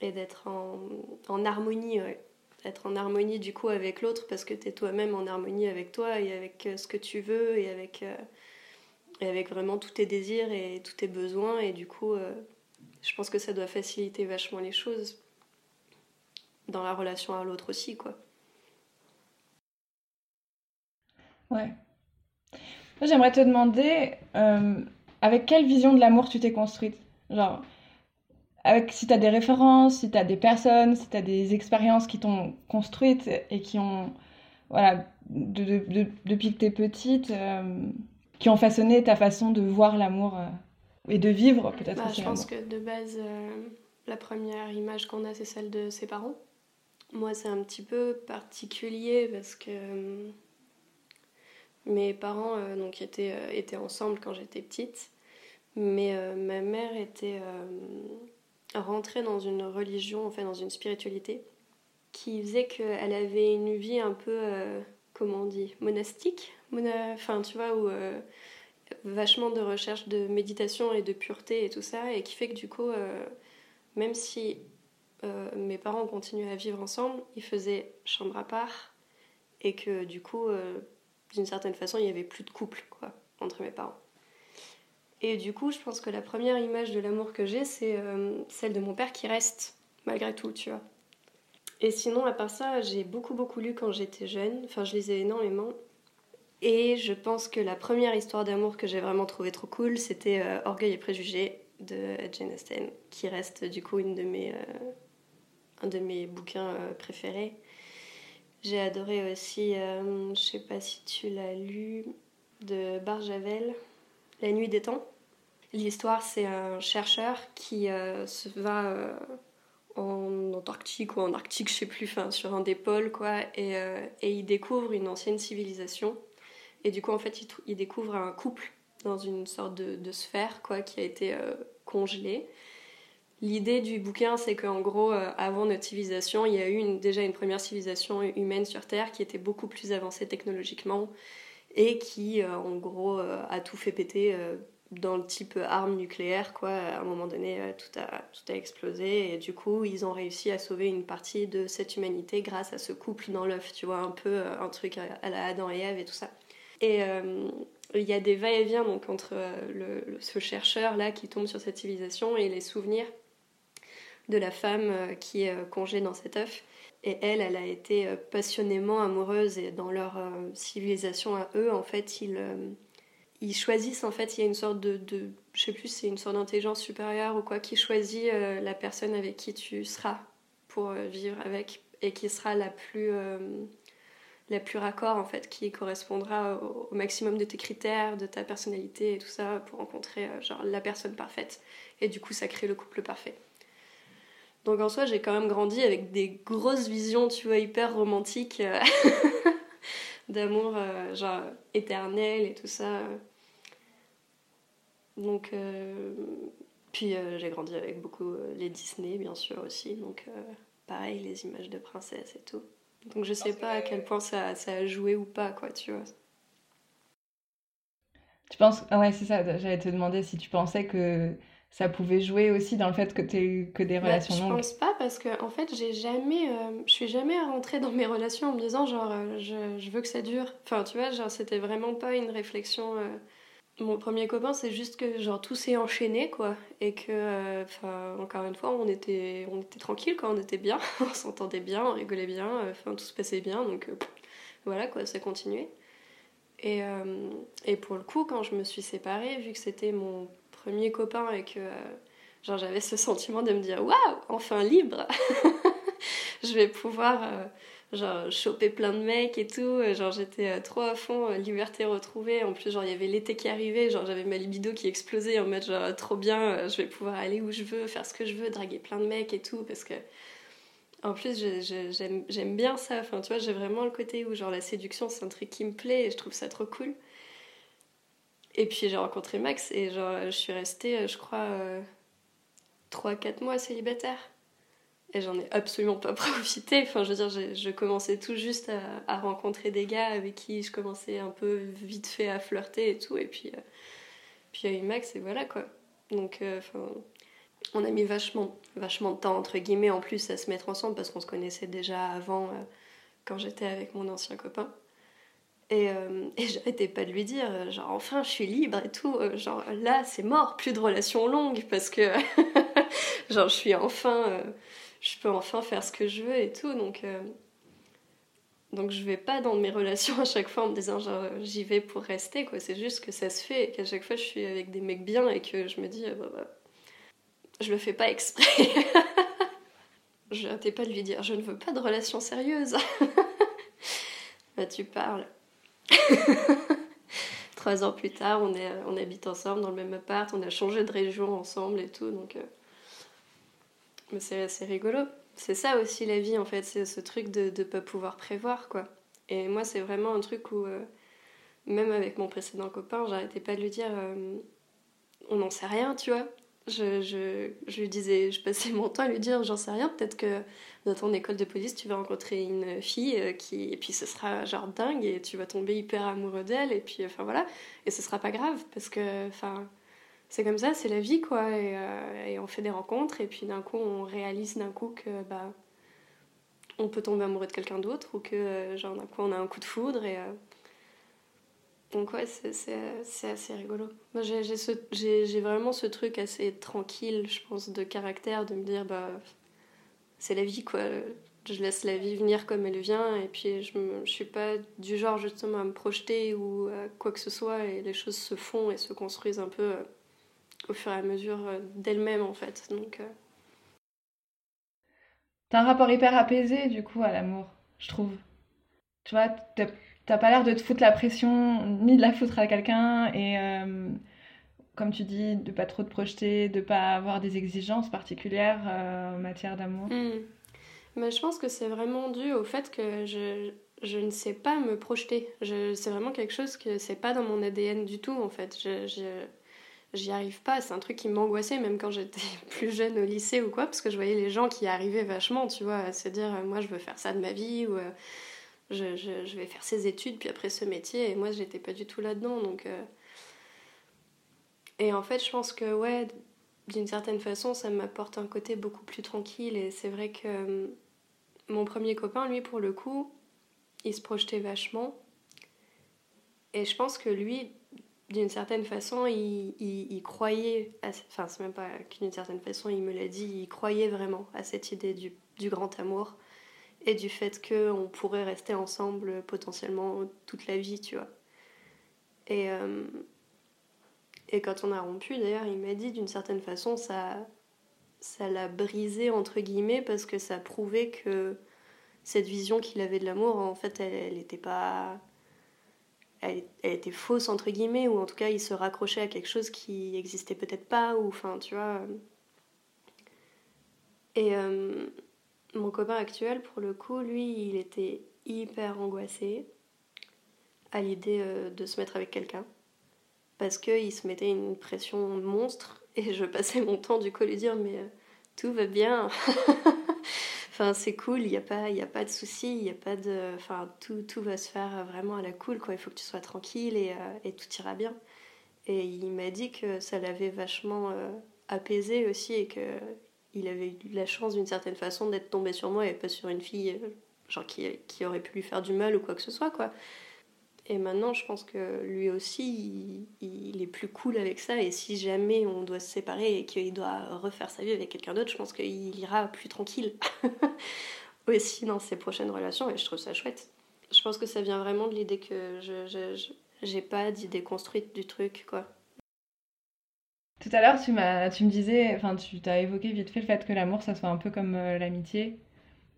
et d'être en, en harmonie, ouais être en harmonie du coup avec l'autre parce que tu es toi-même en harmonie avec toi et avec euh, ce que tu veux et avec, euh, avec vraiment tous tes désirs et tous tes besoins. Et du coup, euh, je pense que ça doit faciliter vachement les choses dans la relation à l'autre aussi, quoi. Ouais. J'aimerais te demander, avec quelle vision de l'amour tu t'es construite? Avec, si tu as des références, si tu as des personnes, si tu as des expériences qui t'ont construite et qui ont, voilà, depuis que tu es petite, euh, qui ont façonné ta façon de voir l'amour euh, et de vivre peut-être bah, Je pense que de base, euh, la première image qu'on a, c'est celle de ses parents. Moi, c'est un petit peu particulier parce que mes parents donc, étaient, étaient ensemble quand j'étais petite. Mais ma mère était rentrer dans une religion, enfin dans une spiritualité, qui faisait qu'elle avait une vie un peu, euh, comment on dit, monastique, enfin tu vois, où euh, vachement de recherche de méditation et de pureté et tout ça, et qui fait que du coup, euh, même si mes parents continuaient à vivre ensemble, ils faisaient chambre à part, et que du coup, d'une certaine façon, il n'y avait plus de couple quoi, entre mes parents. Et du coup, je pense que la première image de l'amour que j'ai, c'est euh, celle de mon père qui reste, malgré tout, tu vois. Et sinon, à part ça, j'ai beaucoup, beaucoup lu quand j'étais jeune. Enfin, je lisais énormément. Et je pense que la première histoire d'amour que j'ai vraiment trouvé trop cool, c'était euh, Orgueil et Préjugés de Jane Austen, qui reste du coup une de mes, euh, un de mes bouquins préférés. J'ai adoré aussi, je sais pas si tu l'as lu, de Barjavel, La Nuit des Temps. L'histoire, c'est un chercheur qui euh, se va euh, en Antarctique ou en Arctique, je sais plus, sur un des pôles, quoi, et, euh, et, il découvre une ancienne civilisation. Et du coup, en fait, il, découvre un couple dans une sorte de, sphère, quoi, qui a été congelée. L'idée du bouquin, c'est qu'en gros, avant notre civilisation, il y a eu déjà une première civilisation humaine sur Terre qui était beaucoup plus avancée technologiquement et qui, en gros, a tout fait péter dans le type arme nucléaire, quoi. À un moment donné, euh, tout a, tout a explosé et du coup, ils ont réussi à sauver une partie de cette humanité grâce à ce couple dans l'œuf, tu vois, un peu euh, un truc à la Adam et Ève et tout ça. Et euh, il y a des va-et-vient donc entre le, ce chercheur là qui tombe sur cette civilisation et les souvenirs de la femme qui est congée dans cet œuf. Et elle, elle a été passionnément amoureuse et dans leur civilisation à eux, en fait, ils ils choisissent en fait, il y a une sorte de, de je sais plus, c'est une sorte d'intelligence supérieure ou quoi, qui choisit euh, la personne avec qui tu seras pour euh, vivre avec et qui sera la plus, euh, la plus raccord en fait, qui correspondra au, maximum de tes critères, de ta personnalité et tout ça pour rencontrer genre la personne parfaite. Et du coup, ça crée le couple parfait. Donc en soi, j'ai quand même grandi avec des grosses visions, tu vois, hyper romantiques d'amour genre éternel et tout ça. Donc, puis j'ai grandi avec beaucoup les Disney, bien sûr aussi. Donc, pareil, les images de princesse et tout. Donc, je sais pas à quel point ça, ça a joué ou pas, quoi, tu vois. Tu penses. Ah ouais, c'est ça, j'allais te demander si tu pensais que ça pouvait jouer aussi dans le fait que tu que des bah, relations longues. Je pense pas parce que en fait, j'ai jamais euh, je suis jamais rentrée dans mes relations en me disant genre euh, je, je, veux que ça dure. Enfin, tu vois, genre c'était vraiment pas une réflexion euh. Mon premier copain, c'est juste que genre tout s'est enchaîné quoi. Et que enfin encore une fois, on était on était tranquille quoi, on était bien, on s'entendait bien, on rigolait bien, enfin tout se passait bien. Donc voilà quoi, ça continuait. Et, euh, et, pour le coup, quand je me suis séparée, vu que c'était mon premier copain et que euh, j'avais ce sentiment de me dire waouh, enfin libre, je vais pouvoir euh, genre choper plein de mecs et tout. Genre j'étais trop à fond liberté retrouvée. En plus genre il y avait l'été qui arrivait, genre j'avais ma libido qui explosait en mode genre trop bien, je vais pouvoir aller où je veux, faire ce que je veux, draguer plein de mecs et tout parce que en plus, j'aime bien ça. Enfin, tu vois, j'ai vraiment le côté où, genre, la séduction, c'est un truc qui me plaît et je trouve ça trop cool. Et puis, j'ai rencontré Max et, genre, je suis restée, je crois, 3-4 euh, mois célibataire. Et j'en ai absolument pas profité. Enfin, je veux dire, je commençais tout juste à, rencontrer des gars avec qui je commençais un peu vite fait à flirter et tout. Et puis, euh, puis il y a eu Max et voilà quoi. Donc, euh, on a mis vachement, vachement de temps, entre guillemets, en plus à se mettre ensemble parce qu'on se connaissait déjà avant, euh, quand j'étais avec mon ancien copain. Et, euh, j'arrêtais pas de lui dire, genre, enfin, je suis libre et tout. genre, là, c'est mort, plus de relations longues parce que, genre, je suis enfin. Je peux enfin faire ce que je veux et tout. Donc, donc je vais pas dans mes relations à chaque fois en me disant, genre, j'y vais pour rester, quoi. C'est juste que ça se fait et qu'à chaque fois, je suis avec des mecs bien et que je me dis, bah, bah je le fais pas exprès. je n'arrêtais pas de lui dire Je ne veux pas de relation sérieuse. bah, tu parles. Trois ans plus tard, on, est, on habite ensemble dans le même appart, on a changé de région ensemble et tout, donc. Euh, mais c'est assez rigolo. C'est ça aussi la vie en fait, c'est ce truc de ne pas pouvoir prévoir quoi. Et moi, c'est vraiment un truc où, euh, même avec mon précédent copain, j'arrêtais pas de lui dire euh, on n'en sait rien, tu vois je, je, je, lui disais, je passais mon temps à lui dire, j'en sais rien, peut-être que dans ton école de police, tu vas rencontrer une fille euh, qui, et puis ce sera genre dingue et tu vas tomber hyper amoureux d'elle et puis enfin voilà, et ce sera pas grave parce que enfin c'est comme ça, c'est la vie quoi, et, euh, et, on fait des rencontres et puis d'un coup on réalise d'un coup que bah on peut tomber amoureux de quelqu'un d'autre ou que euh, genre d'un coup on a un coup de foudre et donc ouais, c'est assez rigolo. Moi j'ai vraiment ce truc assez tranquille, je pense, de caractère, de me dire, bah, c'est la vie, quoi. Je laisse la vie venir comme elle vient, et puis je, je suis pas du genre justement à me projeter ou à quoi que ce soit, et les choses se font et se construisent un peu euh, au fur et à mesure euh, d'elles-mêmes, en fait. Donc... Euh... T'as un rapport hyper apaisé, du coup, à l'amour, je trouve. Tu vois, t'as pas l'air de te foutre la pression, ni de la foutre à quelqu'un, et euh, comme tu dis, de pas trop te projeter, de pas avoir des exigences particulières euh, en matière d'amour. Hmm. Mais je pense que c'est vraiment dû au fait que je, je ne sais pas me projeter. C'est vraiment quelque chose que c'est pas dans mon ADN du tout en fait. Je, je j'y arrive pas. C'est un truc qui m'angoissait même quand j'étais plus jeune au lycée ou quoi, parce que je voyais les gens qui arrivaient vachement, tu vois, à se dire moi je veux faire ça de ma vie ou je, je, je, vais faire ces études, puis après ce métier, et moi, j'étais pas du tout là-dedans. Donc, euh. Et en fait, je pense que, ouais, d'une certaine façon, ça m'apporte un côté beaucoup plus tranquille, et c'est vrai que euh, mon premier copain, lui, pour le coup, il se projetait vachement. Et je pense que lui, d'une certaine façon, il, il, croyait, enfin, c'est même pas qu'une certaine façon, il me l'a dit, il croyait vraiment à cette idée du, du grand amour et du fait qu'on pourrait rester ensemble potentiellement toute la vie, tu vois. Et, euh, et quand on a rompu, d'ailleurs, il m'a dit d'une certaine façon, ça ça l'a brisé, entre guillemets, parce que ça prouvait que cette vision qu'il avait de l'amour, en fait, elle n'était pas... Elle, était fausse, entre guillemets, ou en tout cas, il se raccrochait à quelque chose qui existait peut-être pas, ou enfin, tu vois... Et... Euh, mon copain actuel, pour le coup, lui, il était hyper angoissé. à l'idée de se mettre avec quelqu'un. Parce qu'il se mettait une pression monstre et je passais mon temps du coup à lui dire mais tout va bien. enfin, c'est cool, il n'y a, pas, a pas de souci, il y a pas de. Enfin, tout, tout va se faire vraiment à la cool, quoi. Il faut que tu sois tranquille et, et tout ira bien. Et il m'a dit que ça l'avait vachement apaisé aussi et que il avait eu la chance d'une certaine façon d'être tombé sur moi et pas sur une fille euh, genre qui, qui, aurait pu lui faire du mal ou quoi que ce soit quoi. Et maintenant, je pense que lui aussi, il, est plus cool avec ça. Et si jamais on doit se séparer et qu'il doit refaire sa vie avec quelqu'un d'autre, je pense qu'il ira plus tranquille aussi dans ses prochaines relations. Et je trouve ça chouette. Je pense que ça vient vraiment de l'idée que je j'ai pas d'idée construite du truc, quoi. Tout à l'heure, tu, tu me disais, enfin, tu t'as évoqué vite fait le fait que l'amour, ça soit un peu comme euh, l'amitié.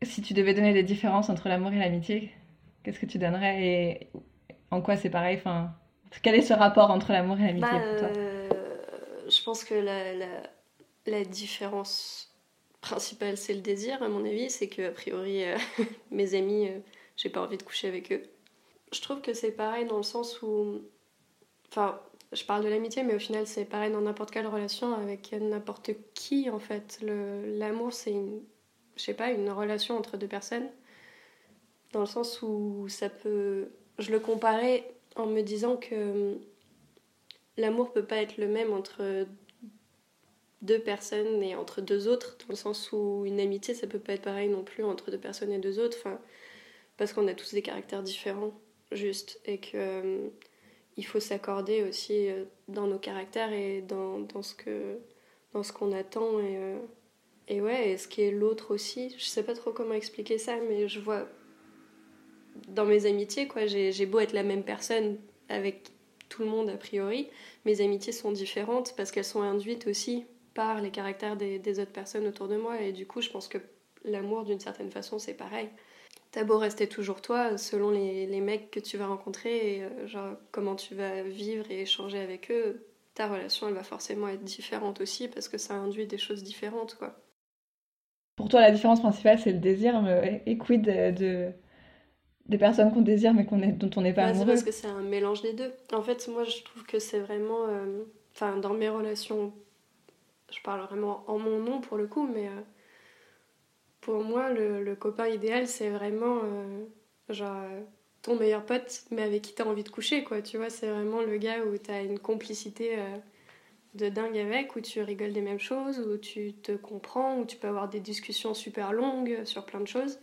Si tu devais donner des différences entre l'amour et l'amitié, qu'est-ce que tu donnerais et en quoi c'est pareil enfin, Quel est ce rapport entre l'amour et l'amitié pour toi euh, Je pense que la, la, la différence principale, c'est le désir, à mon avis. C'est que, a priori, euh, mes amis, j'ai pas envie de coucher avec eux. Je trouve que c'est pareil dans le sens où. Enfin, je parle de l'amitié, mais au final, c'est pareil dans n'importe quelle relation avec n'importe qui, en fait. L'amour, c'est une, je sais pas, une relation entre deux personnes, dans le sens où ça peut. Je le comparais en me disant que l'amour peut pas être le même entre deux personnes et entre deux autres, dans le sens où une amitié, ça peut pas être pareil non plus entre deux personnes et deux autres, parce qu'on a tous des caractères différents, juste, et que il faut s'accorder aussi euh, dans nos caractères et dans, ce que dans ce qu'on attend et, euh, et ouais et ce qui est l'autre aussi. Je sais pas trop comment expliquer ça mais je vois dans mes amitiés quoi. J'ai beau être la même personne avec tout le monde a priori mes amitiés sont différentes parce qu'elles sont induites aussi par les caractères des, autres personnes autour de moi. Et du coup je pense que l'amour d'une certaine façon c'est pareil. T'as beau rester toujours toi, selon les, mecs que tu vas rencontrer et euh, genre comment tu vas vivre et échanger avec eux, ta relation elle va forcément être différente aussi parce que ça induit des choses différentes quoi. Pour toi, la différence principale c'est le désir, mais et quid de, des personnes qu'on désire mais qu'on est, dont on n'est pas amoureux C'est parce que c'est un mélange des deux. En fait, moi je trouve que c'est vraiment. Euh, enfin, dans mes relations, je parle vraiment en mon nom pour le coup, mais. Euh, pour moi, le, copain idéal, c'est vraiment euh, genre ton meilleur pote, mais avec qui tu as envie de coucher, quoi. Tu vois, c'est vraiment le gars où tu as une complicité de dingue avec, où tu rigoles des mêmes choses, où tu te comprends, où tu peux avoir des discussions super longues sur plein de choses,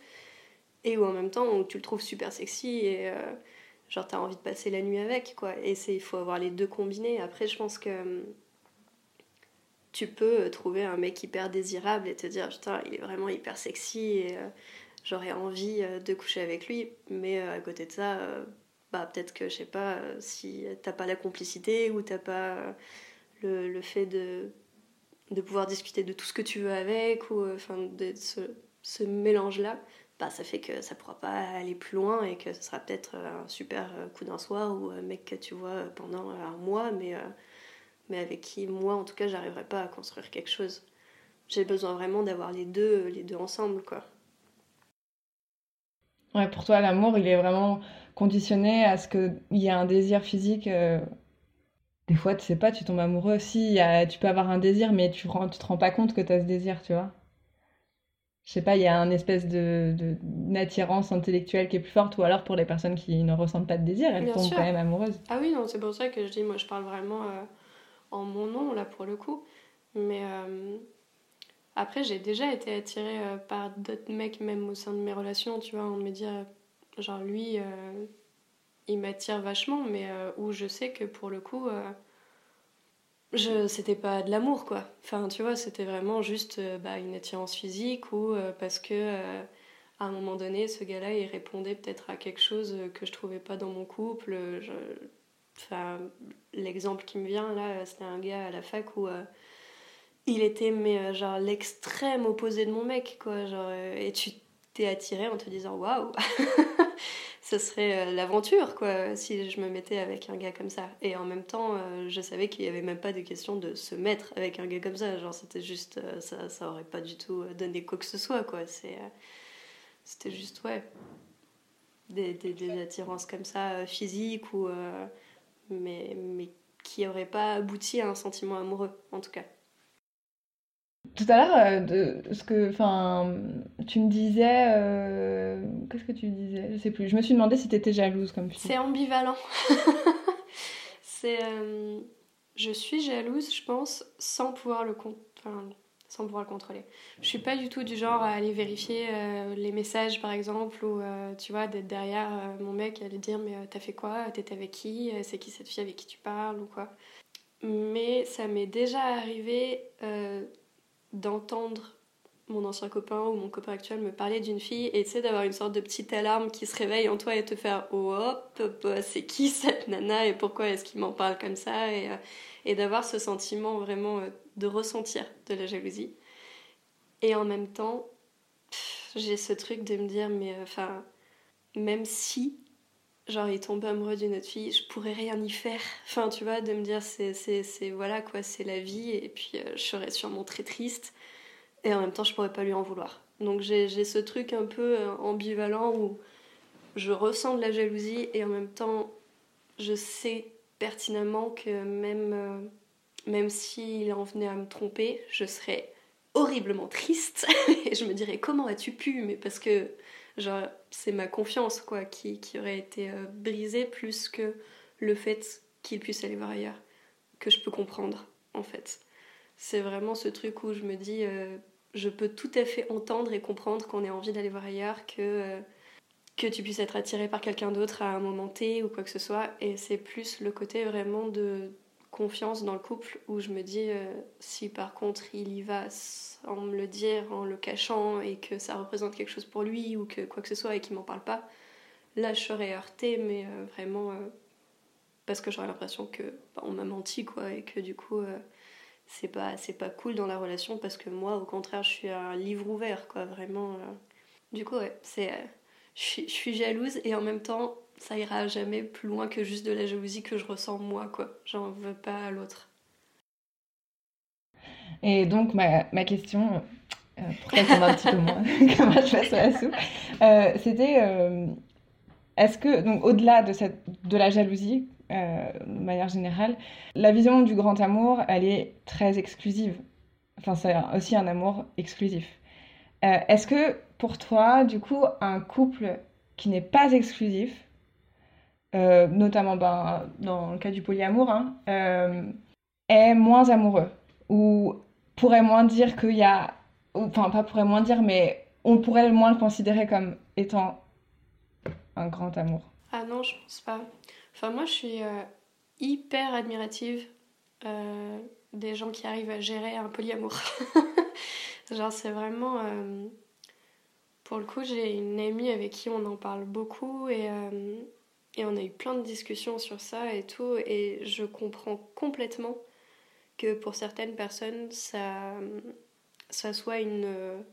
et où en même temps, où tu le trouves super sexy et genre t'as envie de passer la nuit avec, quoi. Et il faut avoir les deux combinés. Après, je pense que hum, tu peux euh, trouver un mec hyper désirable et te dire putain il est vraiment hyper sexy et euh, j'aurais envie euh, de coucher avec lui mais à côté de ça bah peut-être que je sais pas si t'as pas la complicité ou t'as pas le, le, fait de de pouvoir discuter de tout ce que tu veux avec ou enfin de ce, ce mélange là bah ça fait que ça pourra pas aller plus loin et que ce sera peut-être un super coup d'un soir ou un mec que tu vois pendant un mois mais mais avec qui moi en tout cas j'arriverai pas à construire quelque chose. J'ai besoin vraiment d'avoir les deux, les deux ensemble quoi. Ouais, pour toi l'amour il est vraiment conditionné à ce qu'il y ait un désir physique. Euh, des fois tu sais pas, tu tombes amoureux, si a... tu peux avoir un désir mais tu, tu te rends pas compte que tu as ce désir, tu vois. Je sais pas, il y a une espèce de, de attirance intellectuelle qui est plus forte, ou alors pour les personnes qui ne ressentent pas de désir, elles tombent quand même amoureuses. Ah oui, non, c'est pour ça que je dis, moi je parle vraiment euh, en mon nom, là, pour le coup. Mais euh, après, j'ai déjà été attirée euh, par d'autres mecs, même au sein de mes relations, tu vois, on me dit, genre, lui, il m'attire vachement, mais où je sais que pour le coup, je c'était pas de l'amour, quoi. Enfin, tu vois, c'était vraiment juste bah, une attirance physique ou parce que à un moment donné, ce gars-là, il répondait peut-être à quelque chose que je trouvais pas dans mon couple. Enfin, l'exemple qui me vient là, c'était un gars à la fac où euh, il était mais euh, genre l'extrême opposé de mon mec quoi, genre euh, et tu t'es attiré en te disant waouh, ce serait l'aventure quoi si je me mettais avec un gars comme ça. Et en même temps, je savais qu'il y avait même pas de question de se mettre avec un gars comme ça, genre c'était juste ça ça aurait pas du tout donné quoi que ce soit quoi, c'est c'était juste ouais des, des, attirances comme ça physiques ou mais mais qui n'auraient pas abouti à un sentiment amoureux en tout cas. Tout à l'heure, euh, de ce que, enfin, tu me disais, euh, qu'est-ce que tu disais? Je sais plus. Je me suis demandé si tu étais jalouse comme fille. C'est ambivalent. c'est, euh, je suis jalouse, je pense, sans pouvoir le sans pouvoir le contrôler. Je suis pas du tout du genre à aller vérifier les messages, par exemple, ou tu vois, d'être derrière mon mec et aller dire mais t'as fait quoi? T'étais avec qui? C'est qui cette fille avec qui tu parles ou quoi? Mais ça m'est déjà arrivé d'entendre mon ancien copain ou mon copain actuel me parler d'une fille et tu sais d'avoir une sorte de petite alarme qui se réveille en toi et te faire oh hop, c'est qui cette nana et pourquoi est-ce qu'il m'en parle comme ça? et, euh, et d'avoir ce sentiment vraiment euh, de ressentir de la jalousie. Et en même temps j'ai ce truc de me dire mais euh, enfin même si genre il tombe amoureux d'une autre fille, je pourrais rien y faire. Enfin, tu vois, de me dire c'est, voilà quoi, c'est la vie et puis je serais sûrement très triste et en même temps je pourrais pas lui en vouloir. Donc j'ai, ce truc un peu euh, ambivalent où je ressens de la jalousie et en même temps je sais pertinemment que même, euh, même s'il en venait à me tromper, je serais horriblement triste. Et je me dirais comment as-tu pu? Mais parce que c'est ma confiance quoi qui, qui aurait été euh, brisée plus que le fait qu'il puisse aller voir ailleurs que je peux comprendre en fait c'est vraiment ce truc où je me dis euh, je peux tout à fait entendre et comprendre qu'on ait envie d'aller voir ailleurs que euh, que tu puisses être attiré par quelqu'un d'autre à un moment T ou quoi que ce soit. Et c'est plus le côté vraiment de confiance dans le couple où je me dis si par contre il y va en me le dire, en le cachant et que ça représente quelque chose pour lui ou que quoi que ce soit et qu'il m'en parle pas, là je serais heurtée, mais euh, vraiment euh, parce que j'aurais l'impression que bah, on m'a menti quoi et que du coup euh, c'est pas c'est pas cool dans la relation parce que moi au contraire je suis un livre ouvert quoi vraiment. Du coup ouais c'est je suis jalouse et en même temps ça ira jamais plus loin que juste de la jalousie que je ressens moi quoi. J'en veux pas à l'autre. Et donc, ma, ma question, euh, pour répondre un petit peu moins, comment je passe à la soupe, euh, c'était euh, est-ce que, donc au-delà de, cette, de la jalousie, euh, de manière générale, la vision du grand amour, elle est très exclusive. Enfin, c'est aussi un amour exclusif. est-ce que pour toi, du coup, un couple qui n'est pas exclusif, notamment ben, dans le cas du polyamour, hein, est moins amoureux? Ou pourrait moins dire qu'il y a. Enfin, pas pourrait moins dire, mais on pourrait moins le considérer comme étant un grand amour? Ah non, je pense pas. Enfin, moi, je suis euh, hyper admirative euh, des gens qui arrivent à gérer un polyamour. Genre, c'est vraiment. Euh, pour le coup, j'ai une amie avec qui on en parle beaucoup et, et on a eu plein de discussions sur ça et tout. Et je comprends complètement que pour certaines personnes, ça, ça soit une,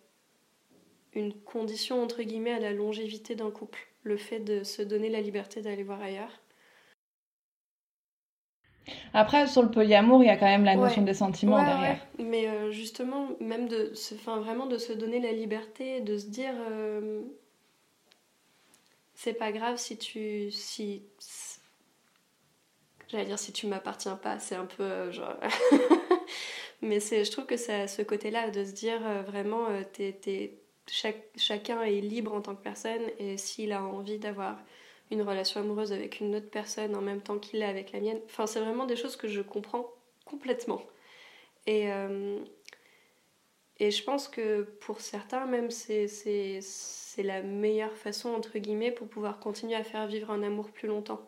une condition entre guillemets à la longévité d'un couple, le fait de se donner la liberté d'aller voir ailleurs. Après, sur le polyamour, il y a quand même la notion des sentiments derrière. Mais euh, justement, même de, enfin, vraiment de se donner la liberté, de se dire, euh, c'est pas grave si tu, si, J'allais dire si tu m'appartiens pas, c'est un peu euh, genre. Mais je trouve que c'est ce côté-là de se dire euh, vraiment, euh, t'es, chaque, chacun est libre en tant que personne et s'il a envie d'avoir une relation amoureuse avec une autre personne en même temps qu'il est avec la mienne, enfin c'est vraiment des choses que je comprends complètement. Et, et je pense que pour certains même c'est, la meilleure façon entre guillemets pour pouvoir continuer à faire vivre un amour plus longtemps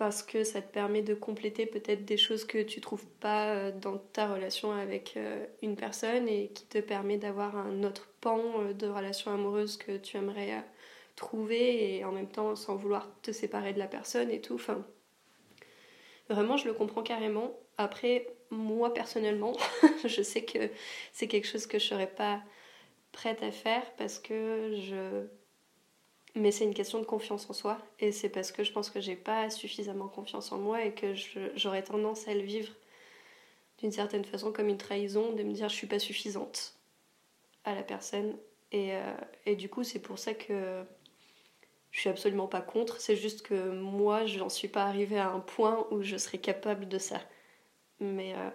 parce que ça te permet de compléter peut-être des choses que tu trouves pas euh, dans ta relation avec euh, une personne et qui te permet d'avoir un autre pan euh, de relation amoureuse que tu aimerais trouver et en même temps sans vouloir te séparer de la personne et tout. Enfin, vraiment, je le comprends carrément. Après, moi personnellement, je sais que c'est quelque chose que je serais pas prête à faire parce que je mais c'est une question de confiance en soi. Et c'est parce que je pense que j'ai pas suffisamment confiance en moi et que j'aurais tendance à le vivre d'une certaine façon comme une trahison, de me dire je suis pas suffisante à la personne. Et, euh, et du coup, c'est pour ça que je suis absolument pas contre, c'est juste que moi, je n'en suis pas arrivée à un point où je serais capable de ça. Mais, euh,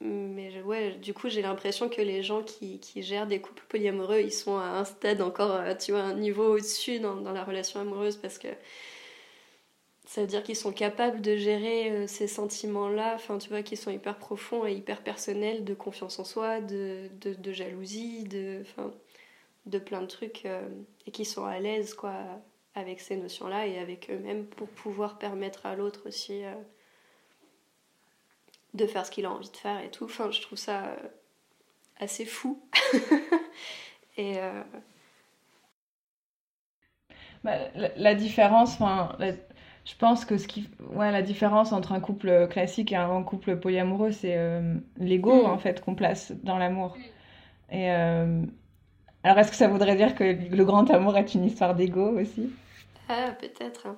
mais ouais, du coup, j'ai l'impression que les gens qui, qui, gèrent des couples polyamoureux, ils sont à un stade encore, euh, tu vois, un niveau au-dessus dans, dans, la relation amoureuse parce que ça veut dire qu'ils sont capables de gérer euh, ces sentiments-là, enfin, tu vois, qui sont hyper profonds et hyper personnels, de confiance en soi, de, de, jalousie, de, enfin, de plein de trucs, et qui sont à l'aise, quoi, avec ces notions-là et avec eux-mêmes pour pouvoir permettre à l'autre aussi euh, de faire ce qu'il a envie de faire et tout. Enfin, je trouve ça euh, assez fou. et euh, bah, la, différence, enfin, je pense que ce qui, ouais, la différence entre un couple classique et un couple polyamoureux, c'est l'ego mm. en fait qu'on place dans l'amour. Et alors, est-ce que ça voudrait dire que le grand amour est une histoire d'ego aussi? Ah, peut-être.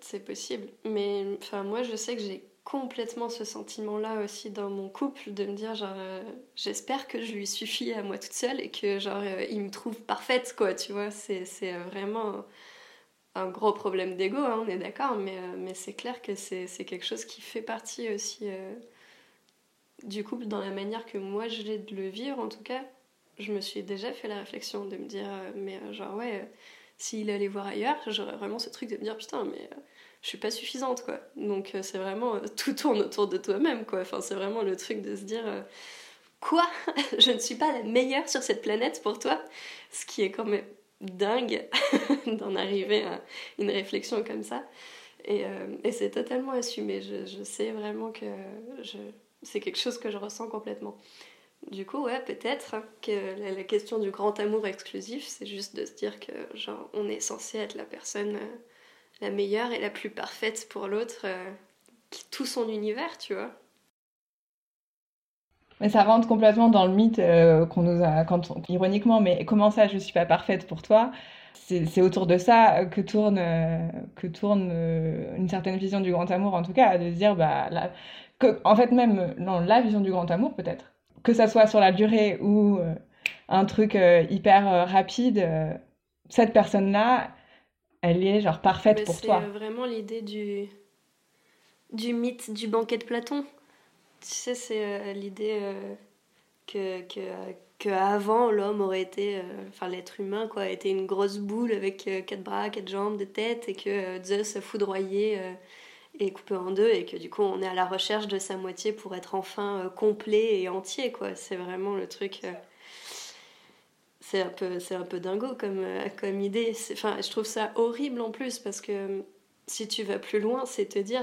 C'est possible. Mais enfin, moi, je sais que j'ai complètement ce sentiment-là aussi dans mon couple, de me dire, genre, euh, j'espère que je lui suffis à moi toute seule et que, genre, euh, il me trouve parfaite, quoi, tu vois. C'est vraiment un gros problème d'ego, hein, on est d'accord, mais, euh, mais c'est clair que c'est quelque chose qui fait partie aussi du couple dans la manière que moi j'ai de le vivre, en tout cas je me suis déjà fait la réflexion de me dire, euh, mais euh, genre, ouais, euh, s'il allait voir ailleurs, j'aurais vraiment ce truc de me dire, putain, mais je suis pas suffisante, quoi. Donc c'est vraiment, tout tourne autour de toi-même, quoi. Enfin, c'est vraiment le truc de se dire, quoi? Je ne suis pas la meilleure sur cette planète pour toi Ce qui est quand même dingue d'en arriver à une réflexion comme ça. Et, et c'est totalement assumé. Je, je, sais vraiment que c'est quelque chose que je ressens complètement. Du coup, ouais, peut-être que la, question du grand amour exclusif, c'est juste de se dire que, genre, on est censé être la personne euh, la meilleure et la plus parfaite pour l'autre, euh, tout son univers, tu vois. Mais ça rentre complètement dans le mythe euh, qu'on nous a, quand ironiquement, mais comment ça, je suis pas parfaite pour toi? C'est autour de ça que tourne, que tourne une certaine vision du grand amour, en tout cas, de se dire, bah, que, en fait, même, non, la vision du grand amour, peut-être que ça soit sur la durée ou euh, un truc euh, hyper euh, rapide, cette personne-là, elle est genre parfaite pour toi. C'est vraiment l'idée du, du mythe du banquet de Platon. Tu sais, c'est l'idée que, que, que, avant l'homme aurait été, enfin l'être humain quoi, était une grosse boule avec quatre bras, quatre jambes, des têtes et que Zeus a foudroyé et coupé en deux et que du coup on est à la recherche de sa moitié pour être enfin euh, complet et entier quoi. C'est vraiment le truc euh, c'est un peu c'est un peu dingo comme euh, comme idée. Enfin je trouve ça horrible en plus parce que si tu vas plus loin c'est te dire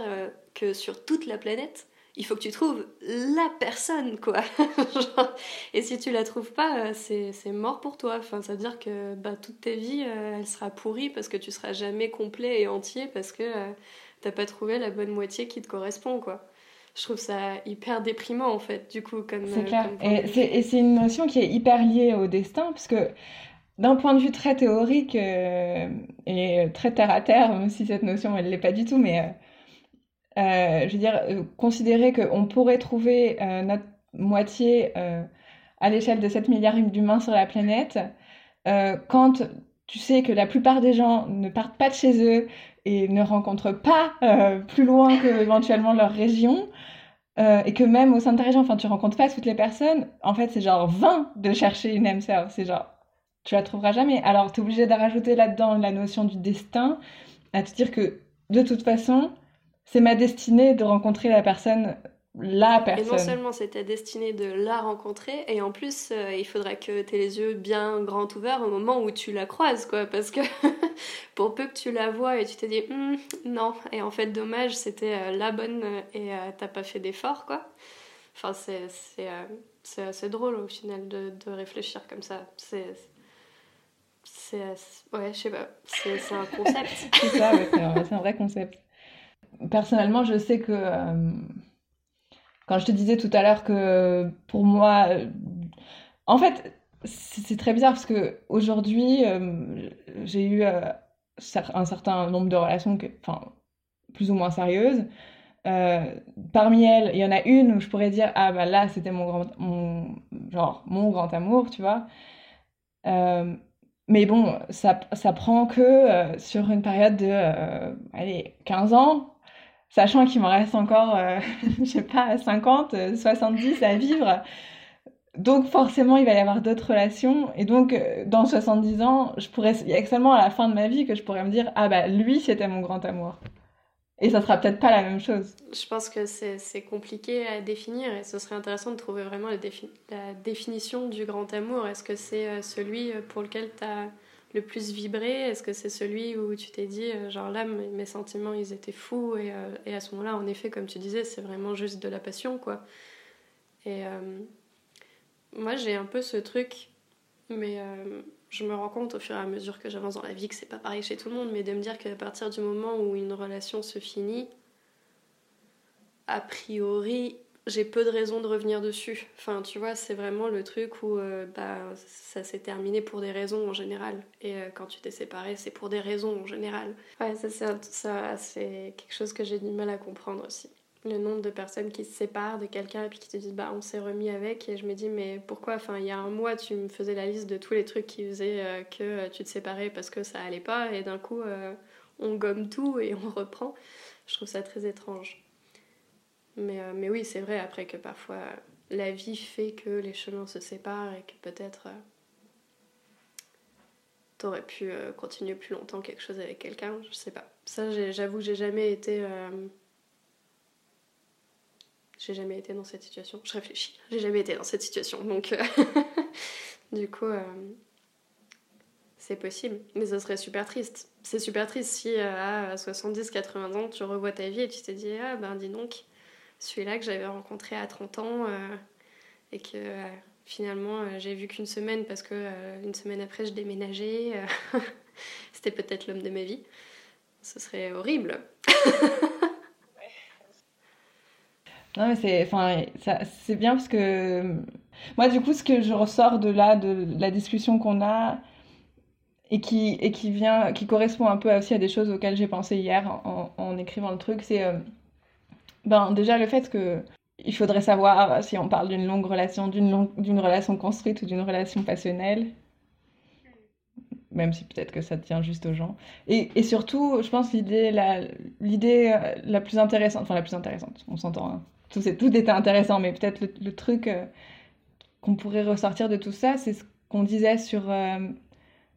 que sur toute la planète il faut que tu trouves la personne quoi. Et si tu la trouves pas c'est mort pour toi. Enfin ça veut dire que bah toute ta vie elle sera pourrie parce que tu seras jamais complet et entier parce que t'as pas trouvé la bonne moitié qui te correspond, quoi. Je trouve ça hyper déprimant, en fait, du coup, comme... C'est clair. et c'est une notion qui est hyper liée au destin, parce que d'un point de vue très théorique euh, et très terre-à-terre, même si cette notion, elle l'est pas du tout, mais... Euh, euh, je veux dire, considérer qu'on pourrait trouver notre moitié à l'échelle de 7 milliards d'humains sur la planète, quand tu sais que la plupart des gens ne partent pas de chez eux, et ne rencontrent pas euh, plus loin que éventuellement leur région. Euh, et que même au sein de ta région, enfin, tu rencontres pas toutes les personnes. En fait, c'est genre 20 de chercher une âme sœur. C'est genre, tu la trouveras jamais. Alors, tu es obligé de rajouter là-dedans la notion du destin, à te dire que de toute façon, c'est ma destinée de rencontrer la personne la personne. Et non seulement c'est ta destinée de la rencontrer, et en plus, euh, il faudra que tu aies les yeux bien grands ouverts au moment où tu la croises, quoi. Parce que pour peu que tu la vois et tu te dis hum, non, et en fait, dommage, c'était euh, la bonne et euh, t'as pas fait d'effort, quoi. Enfin, c'est assez drôle au final de, de réfléchir comme ça. C'est. Ouais, je sais pas. C'est un concept. c'est ça, c'est un, vrai concept. Personnellement, je sais que quand je te disais tout à l'heure que pour moi, euh, en fait, c'est très bizarre parce que aujourd'hui, euh, j'ai eu euh, un certain nombre de relations, enfin, plus ou moins sérieuses. parmi elles, il y en a une où je pourrais dire ah bah là c'était mon grand, mon genre mon grand amour, tu vois. mais bon, ça, ça prend que sur une période de allez, 15 ans, sachant qu'il m'en reste encore, euh, je sais pas, 50, 70 à vivre. Donc forcément, il va y avoir d'autres relations. Et donc, dans 70 ans, je pourrais, il y a seulement à la fin de ma vie que je pourrais me dire, ah bah lui, c'était mon grand amour. Et ça sera peut-être pas la même chose. Je pense que c'est compliqué à définir et ce serait intéressant de trouver vraiment la, la définition du grand amour. Est-ce que c'est euh, celui pour lequel tu as le plus vibré Est-ce que c'est celui où tu t'es dit, euh, genre là, mes sentiments, ils étaient fous et, euh, et à ce moment-là, en effet, comme tu disais, c'est vraiment juste de la passion, quoi. Et moi, j'ai un peu ce truc, mais je me rends compte au fur et à mesure que j'avance dans la vie que c'est pas pareil chez tout le monde, mais de me dire qu'à partir du moment où une relation se finit, a priori, j'ai peu de raisons de revenir dessus. Enfin, tu vois, c'est vraiment le truc où euh, bah, ça s'est terminé pour des raisons en général. Et euh, quand tu t'es séparé, c'est pour des raisons en général. Ouais, ça, c'est quelque chose que j'ai du mal à comprendre aussi le nombre de personnes qui se séparent de quelqu'un et puis qui te disent bah on s'est remis avec et je me dis mais pourquoi? Enfin il y a un mois tu me faisais la liste de tous les trucs qui faisaient euh, que tu te séparais parce que ça allait pas et d'un coup on gomme tout et on reprend je trouve ça très étrange mais, mais oui c'est vrai après que parfois la vie fait que les chemins se séparent et que peut-être t'aurais pu continuer plus longtemps quelque chose avec quelqu'un je sais pas ça j'avoue j'ai jamais été j'ai jamais été dans cette situation. Je réfléchis. J'ai jamais été dans cette situation. Donc, euh, du coup, euh, c'est possible. Mais ce serait super triste. C'est super triste si euh, à 70-80 ans, tu revois ta vie et tu te dis Ah ben dis donc, celui-là que j'avais rencontré à 30 ans et que finalement j'ai vu qu'une semaine parce que une semaine après je déménageais. C'était peut-être l'homme de ma vie. Ce serait horrible. Non, mais c'est, enfin, c'est bien parce que moi, du coup, ce que je ressors de là, de, la discussion qu'on a, et qui, et qui vient, qui correspond un peu aussi à des choses auxquelles j'ai pensé hier en, écrivant le truc, c'est euh, ben, déjà le fait que il faudrait savoir si on parle d'une longue relation, d'une relation construite ou d'une relation passionnelle. Même si peut-être que ça tient juste aux gens. Et, et surtout, je pense l'idée la, l'idée euh, la plus intéressante, enfin la plus intéressante, on s'entend, hein, tout, tout était intéressant, mais peut-être le, truc euh, qu'on pourrait ressortir de tout ça, c'est ce qu'on disait sur. Euh,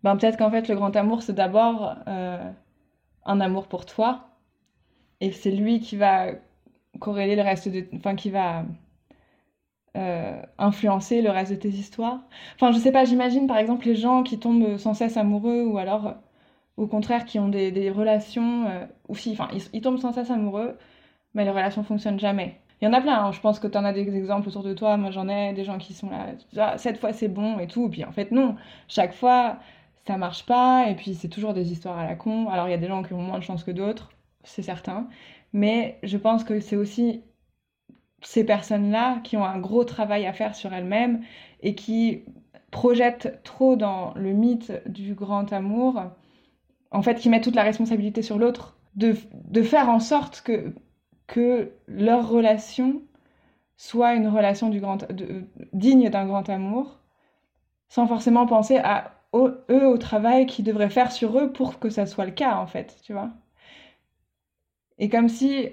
ben, peut-être qu'en fait, le grand amour, c'est d'abord un amour pour toi. Et c'est lui qui va corréler le reste de. Enfin, qui va. influencer le reste de tes histoires. Enfin, je sais pas, j'imagine par exemple les gens qui tombent sans cesse amoureux ou alors au contraire qui ont des, relations, ou si, enfin, ils, ils, tombent sans cesse amoureux, mais les relations fonctionnent jamais. Il y en a plein, hein. je pense que tu en as des exemples autour de toi, moi j'en ai, des gens qui sont là, ah, cette fois c'est bon et tout, et puis en fait non, chaque fois ça marche pas, et puis c'est toujours des histoires à la con. Alors il y a des gens qui ont moins de chance que d'autres, c'est certain, mais je pense que c'est aussi ces personnes-là qui ont un gros travail à faire sur elles-mêmes et qui projettent trop dans le mythe du grand amour, en fait qui mettent toute la responsabilité sur l'autre, de, de faire en sorte que que leur relation soit une relation du grand, digne d'un grand amour, sans forcément penser à eux au travail qu'ils devraient faire sur eux pour que ça soit le cas, en fait, tu vois. Et comme si,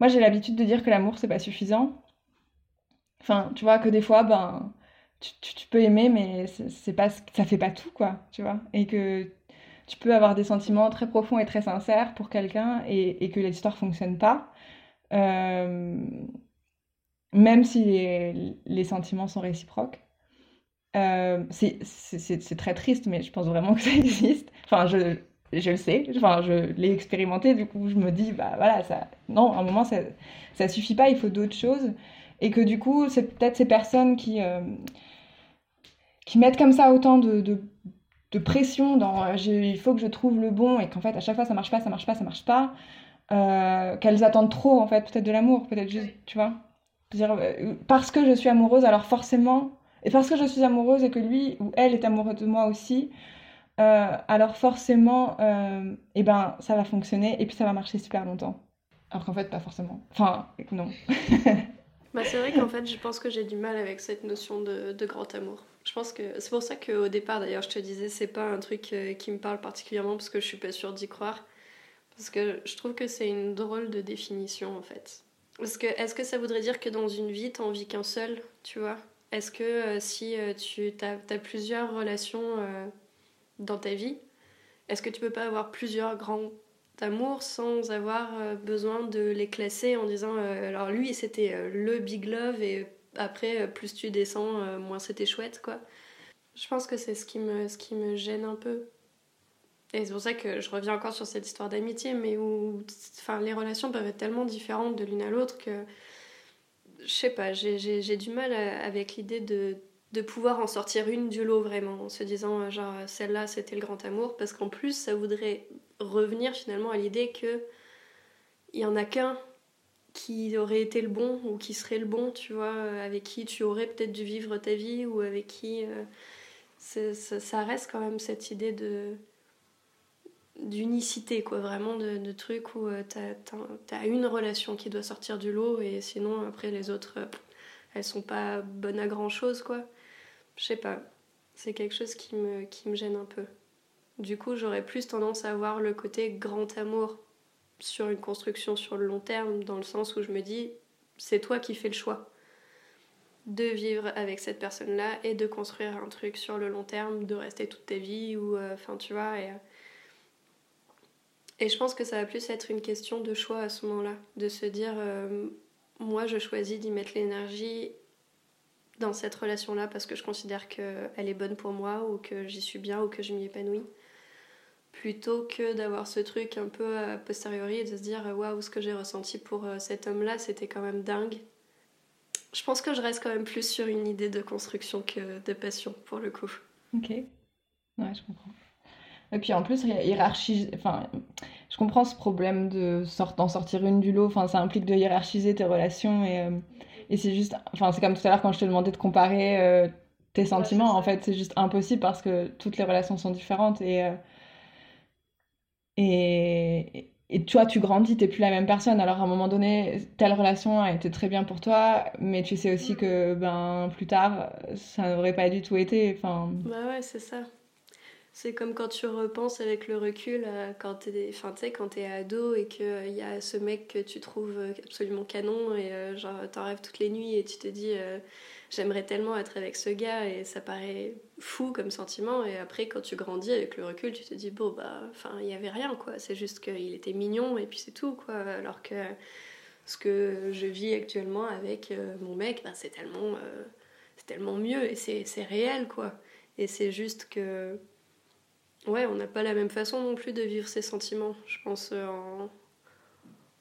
moi j'ai l'habitude de dire que l'amour c'est pas suffisant. Enfin, tu vois, que des fois, ben, tu, peux aimer, mais c'est pas, ça fait pas tout, quoi, tu vois. Et que tu peux avoir des sentiments très profonds et très sincères pour quelqu'un et, que l'histoire fonctionne pas. Euh, même si les, sentiments sont réciproques. Euh, c'est très triste, mais je pense vraiment que ça existe. Enfin, je, je le sais, enfin, je l'ai expérimenté, du coup, je me dis, bah voilà, ça, non, à un moment, ça, ça suffit pas, il faut d'autres choses. Et que du coup, c'est peut-être ces personnes qui, euh, qui mettent comme ça autant de, de, de pression dans il faut que je trouve le bon, et qu'en fait, à chaque fois, ça marche pas, ça marche pas, ça marche pas. Euh, qu'elles attendent trop en fait peut-être de l'amour peut-être juste tu vois dire euh, parce que je suis amoureuse alors forcément et parce que je suis amoureuse et que lui ou elle est amoureux de moi aussi euh, alors forcément et eh ben ça va fonctionner et puis ça va marcher super longtemps. Alors qu'en fait pas forcément. Enfin non. Bah, c'est vrai qu'en fait je pense que j'ai du mal avec cette notion de, grand amour. Je pense que c'est pour ça qu'au départ, d'ailleurs, je te disais, c'est pas un truc euh, qui me parle particulièrement parce que je suis pas sûre d'y croire. Parce que je trouve que c'est une drôle de définition en fait. Parce que est-ce que ça voudrait dire que dans une vie, t'en vis qu'un seul, tu vois? Est-ce que euh, si euh, tu as, plusieurs relations dans ta vie, est-ce que tu peux pas avoir plusieurs grands amours sans avoir besoin de les classer en disant alors lui c'était le big love et après, euh, plus tu descends, euh, moins c'était chouette, quoi. Je pense que c'est ce qui me, ce qui me gêne un peu. Et c'est pour ça que je reviens encore sur cette histoire d'amitié, mais où enfin, les relations peuvent être tellement différentes de l'une à l'autre que je sais pas, j'ai du mal avec l'idée de, de pouvoir en sortir une du lot vraiment, en se disant euh, genre celle-là c'était le grand amour, parce qu'en plus ça voudrait revenir finalement à l'idée que il y en a qu'un qui aurait été le bon ou qui serait le bon, tu vois, euh, avec qui tu aurais peut-être dû vivre ta vie ou avec qui. Euh, ça, reste quand même cette idée de d'unicité, quoi, vraiment de, trucs où euh, t'as as une relation qui doit sortir du lot et sinon, après, les autres, elles sont pas bonnes à grand chose, quoi. Je sais pas. C'est quelque chose qui me, gêne un peu. Du coup, j'aurais plus tendance à voir le côté grand amour sur une construction sur le long terme, dans le sens où je me dis, c'est toi qui fais le choix de vivre avec cette personne-là et de construire un truc sur le long terme, de rester toute ta vie, ou euh, tu vois. Et, euh, et je pense que ça va plus être une question de choix à ce moment-là, de se dire, euh, moi, je choisis d'y mettre l'énergie dans cette relation-là parce que je considère qu'elle est bonne pour moi, ou que j'y suis bien, ou que je m'y épanouis. Plutôt que d'avoir ce truc un peu a posteriori et de se dire waouh ce que j'ai ressenti pour euh, cet homme là c'était quand même dingue. Je pense que je reste quand même plus sur une idée de construction que de passion pour le coup. Ok. Ouais je comprends. Et puis en plus hiérarchie enfin je comprends ce problème de d'en sortir une du lot. Enfin ça implique de hiérarchiser tes relations et, euh, et c'est juste enfin c'est comme tout à l'heure quand je te demandais de comparer euh, tes sentiments en fait c'est juste impossible parce que toutes les relations sont différentes et et, et toi, tu grandis, t'es plus la même personne. Alors à un moment donné, telle relation a été très bien pour toi, mais tu sais aussi que ben plus tard, ça n'aurait pas du tout été. Enfin. Bah ouais, c'est ça. C'est comme quand tu repenses avec le recul, quand t'es, es ado et qu'il euh, y a ce mec que tu trouves absolument canon et euh, genre t'en rêves toutes les nuits et tu te dis euh, j'aimerais tellement être avec ce gars et ça paraît fou comme sentiment et après quand tu grandis avec le recul tu te dis bon bah enfin il y avait rien quoi. C'est juste qu'il était mignon et puis c'est tout quoi. Alors que ce que je vis actuellement avec euh, mon mec bah, c'est tellement euh, c'est tellement mieux et c'est réel quoi. Et c'est juste que ouais on n'a pas la même façon non plus de vivre ses sentiments je pense euh, en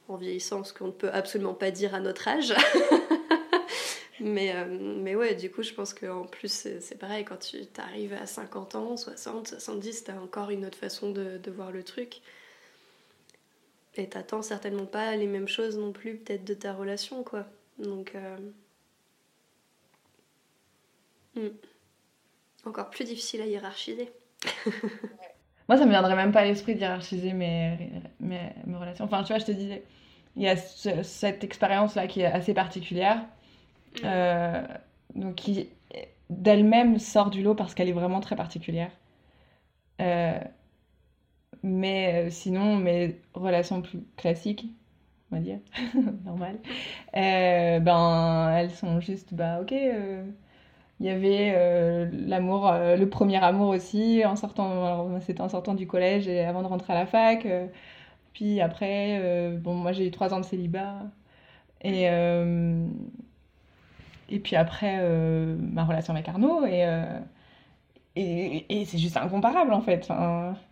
en vieillissant ce qu'on ne peut absolument pas dire à notre âge Mais, euh, mais ouais, du coup, je pense qu'en plus, c'est pareil, quand tu arrives à 50 ans, 60, 70, t'as encore une autre façon de, voir le truc. Et t'attends certainement pas les mêmes choses non plus, peut-être, de ta relation, quoi. Donc. Euh, hmm. Encore plus difficile à hiérarchiser. Moi, ça me viendrait même pas à l'esprit de hiérarchiser mes, mes, mes, relations. Enfin, tu vois, je te disais, il y a cette expérience-là qui est assez particulière euh, donc qui d'elle-même sort du lot parce qu'elle est vraiment très particulière. Euh, mais euh, sinon, mes relations plus classiques, on va dire, normal, ben, elles sont juste, bah ok, il y avait l'amour, le premier amour aussi, en sortant, c'était en sortant du collège et avant de rentrer à la fac. puis après, bon, moi j'ai eu trois ans de célibat. Et, et puis après, euh, ma relation avec Arnaud. Et, euh, et, et c'est juste incomparable en fait.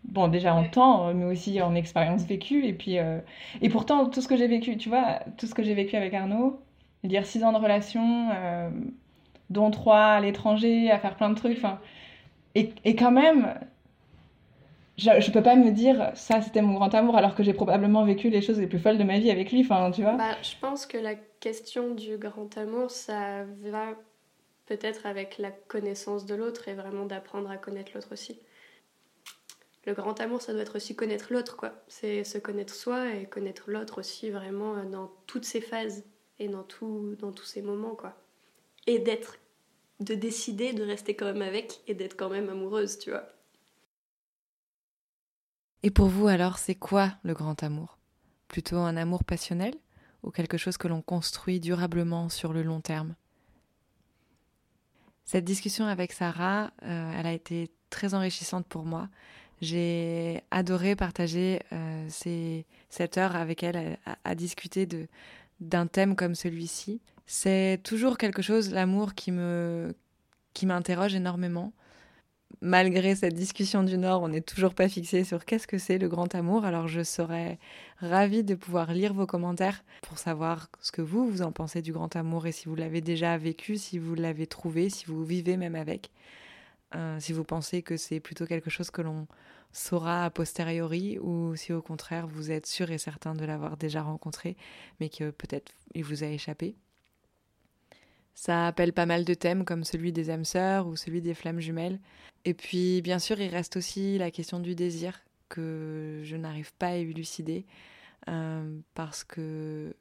bon, déjà en temps, mais aussi en expérience vécue. Et puis, euh, et pourtant, tout ce que j'ai vécu, tu vois, tout ce que j'ai vécu avec Arnaud, dire six ans de relation, dont trois à l'étranger, à faire plein de trucs. Et, et quand même, je, je peux pas me dire ça c'était mon grand amour alors que j'ai probablement vécu les choses les plus folles de ma vie avec lui. Tu vois. Bah, je pense que la question du grand amour, ça va peut-être avec la connaissance de l'autre et vraiment d'apprendre à connaître l'autre aussi. Le grand amour, ça doit être aussi connaître l'autre, quoi. C'est se connaître soi et connaître l'autre aussi vraiment dans toutes ses phases et dans, tout, dans tous ses moments, quoi. Et d'être de décider de rester quand même avec et d'être quand même amoureuse, tu vois. Et pour vous alors, c'est quoi le grand amour? Plutôt un amour passionnel ou quelque chose que l'on construit durablement sur le long terme? Cette discussion avec Sarah, euh, elle a été très enrichissante pour moi. J'ai adoré partager euh, ces, cette heure avec elle à, discuter d'un thème comme celui-ci. C'est toujours quelque chose, l'amour, qui me qui m'interroge énormément malgré cette discussion du Nord, on n'est toujours pas fixé sur qu'est-ce que c'est le grand amour. Alors je serais ravie de pouvoir lire vos commentaires pour savoir ce que vous, vous en pensez du grand amour et si vous l'avez déjà vécu, si vous l'avez trouvé, si vous vivez même avec. Euh, si vous pensez que c'est plutôt quelque chose que l'on saura a posteriori ou si au contraire vous êtes sûr et certain de l'avoir déjà rencontré mais que peut-être il vous a échappé. Ça appelle pas mal de thèmes comme celui des âmes sœurs ou celui des flammes jumelles. Et puis, bien sûr, il reste aussi la question du désir que je n'arrive pas à élucider euh, parce que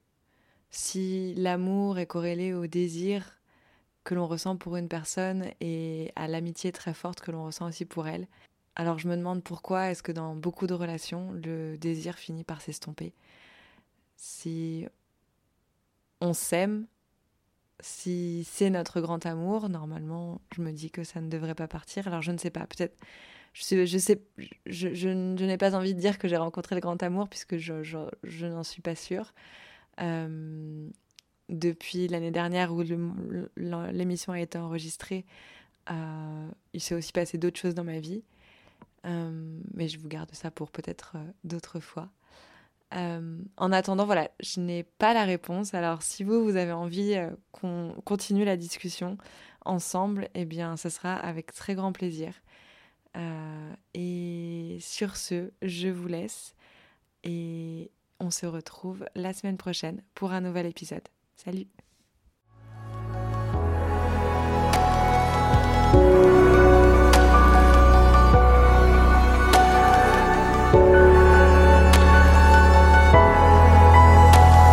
si l'amour est corrélé au désir que l'on ressent pour une personne et à l'amitié très forte que l'on ressent aussi pour elle, alors je me demande pourquoi est-ce que dans beaucoup de relations, le désir finit par s'estomper. Si on s'aime, si c'est notre grand amour, normalement, je me dis que ça ne devrait pas partir. Alors je ne sais pas, peut-être. Je, je, sais, je, je, n'ai pas envie de dire que j'ai rencontré le grand amour puisque je, n'en suis pas sûre. Euh, depuis l'année dernière où l'émission a été enregistrée, euh, il s'est aussi passé d'autres choses dans ma vie. Euh, mais je vous garde ça pour peut-être d'autres fois. Euh, en attendant, voilà, je n'ai pas la réponse. Alors, si vous, vous avez envie euh, qu'on continue la discussion ensemble, eh bien, ce sera avec très grand plaisir. Euh, et sur ce, je vous laisse et on se retrouve la semaine prochaine pour un nouvel épisode. Salut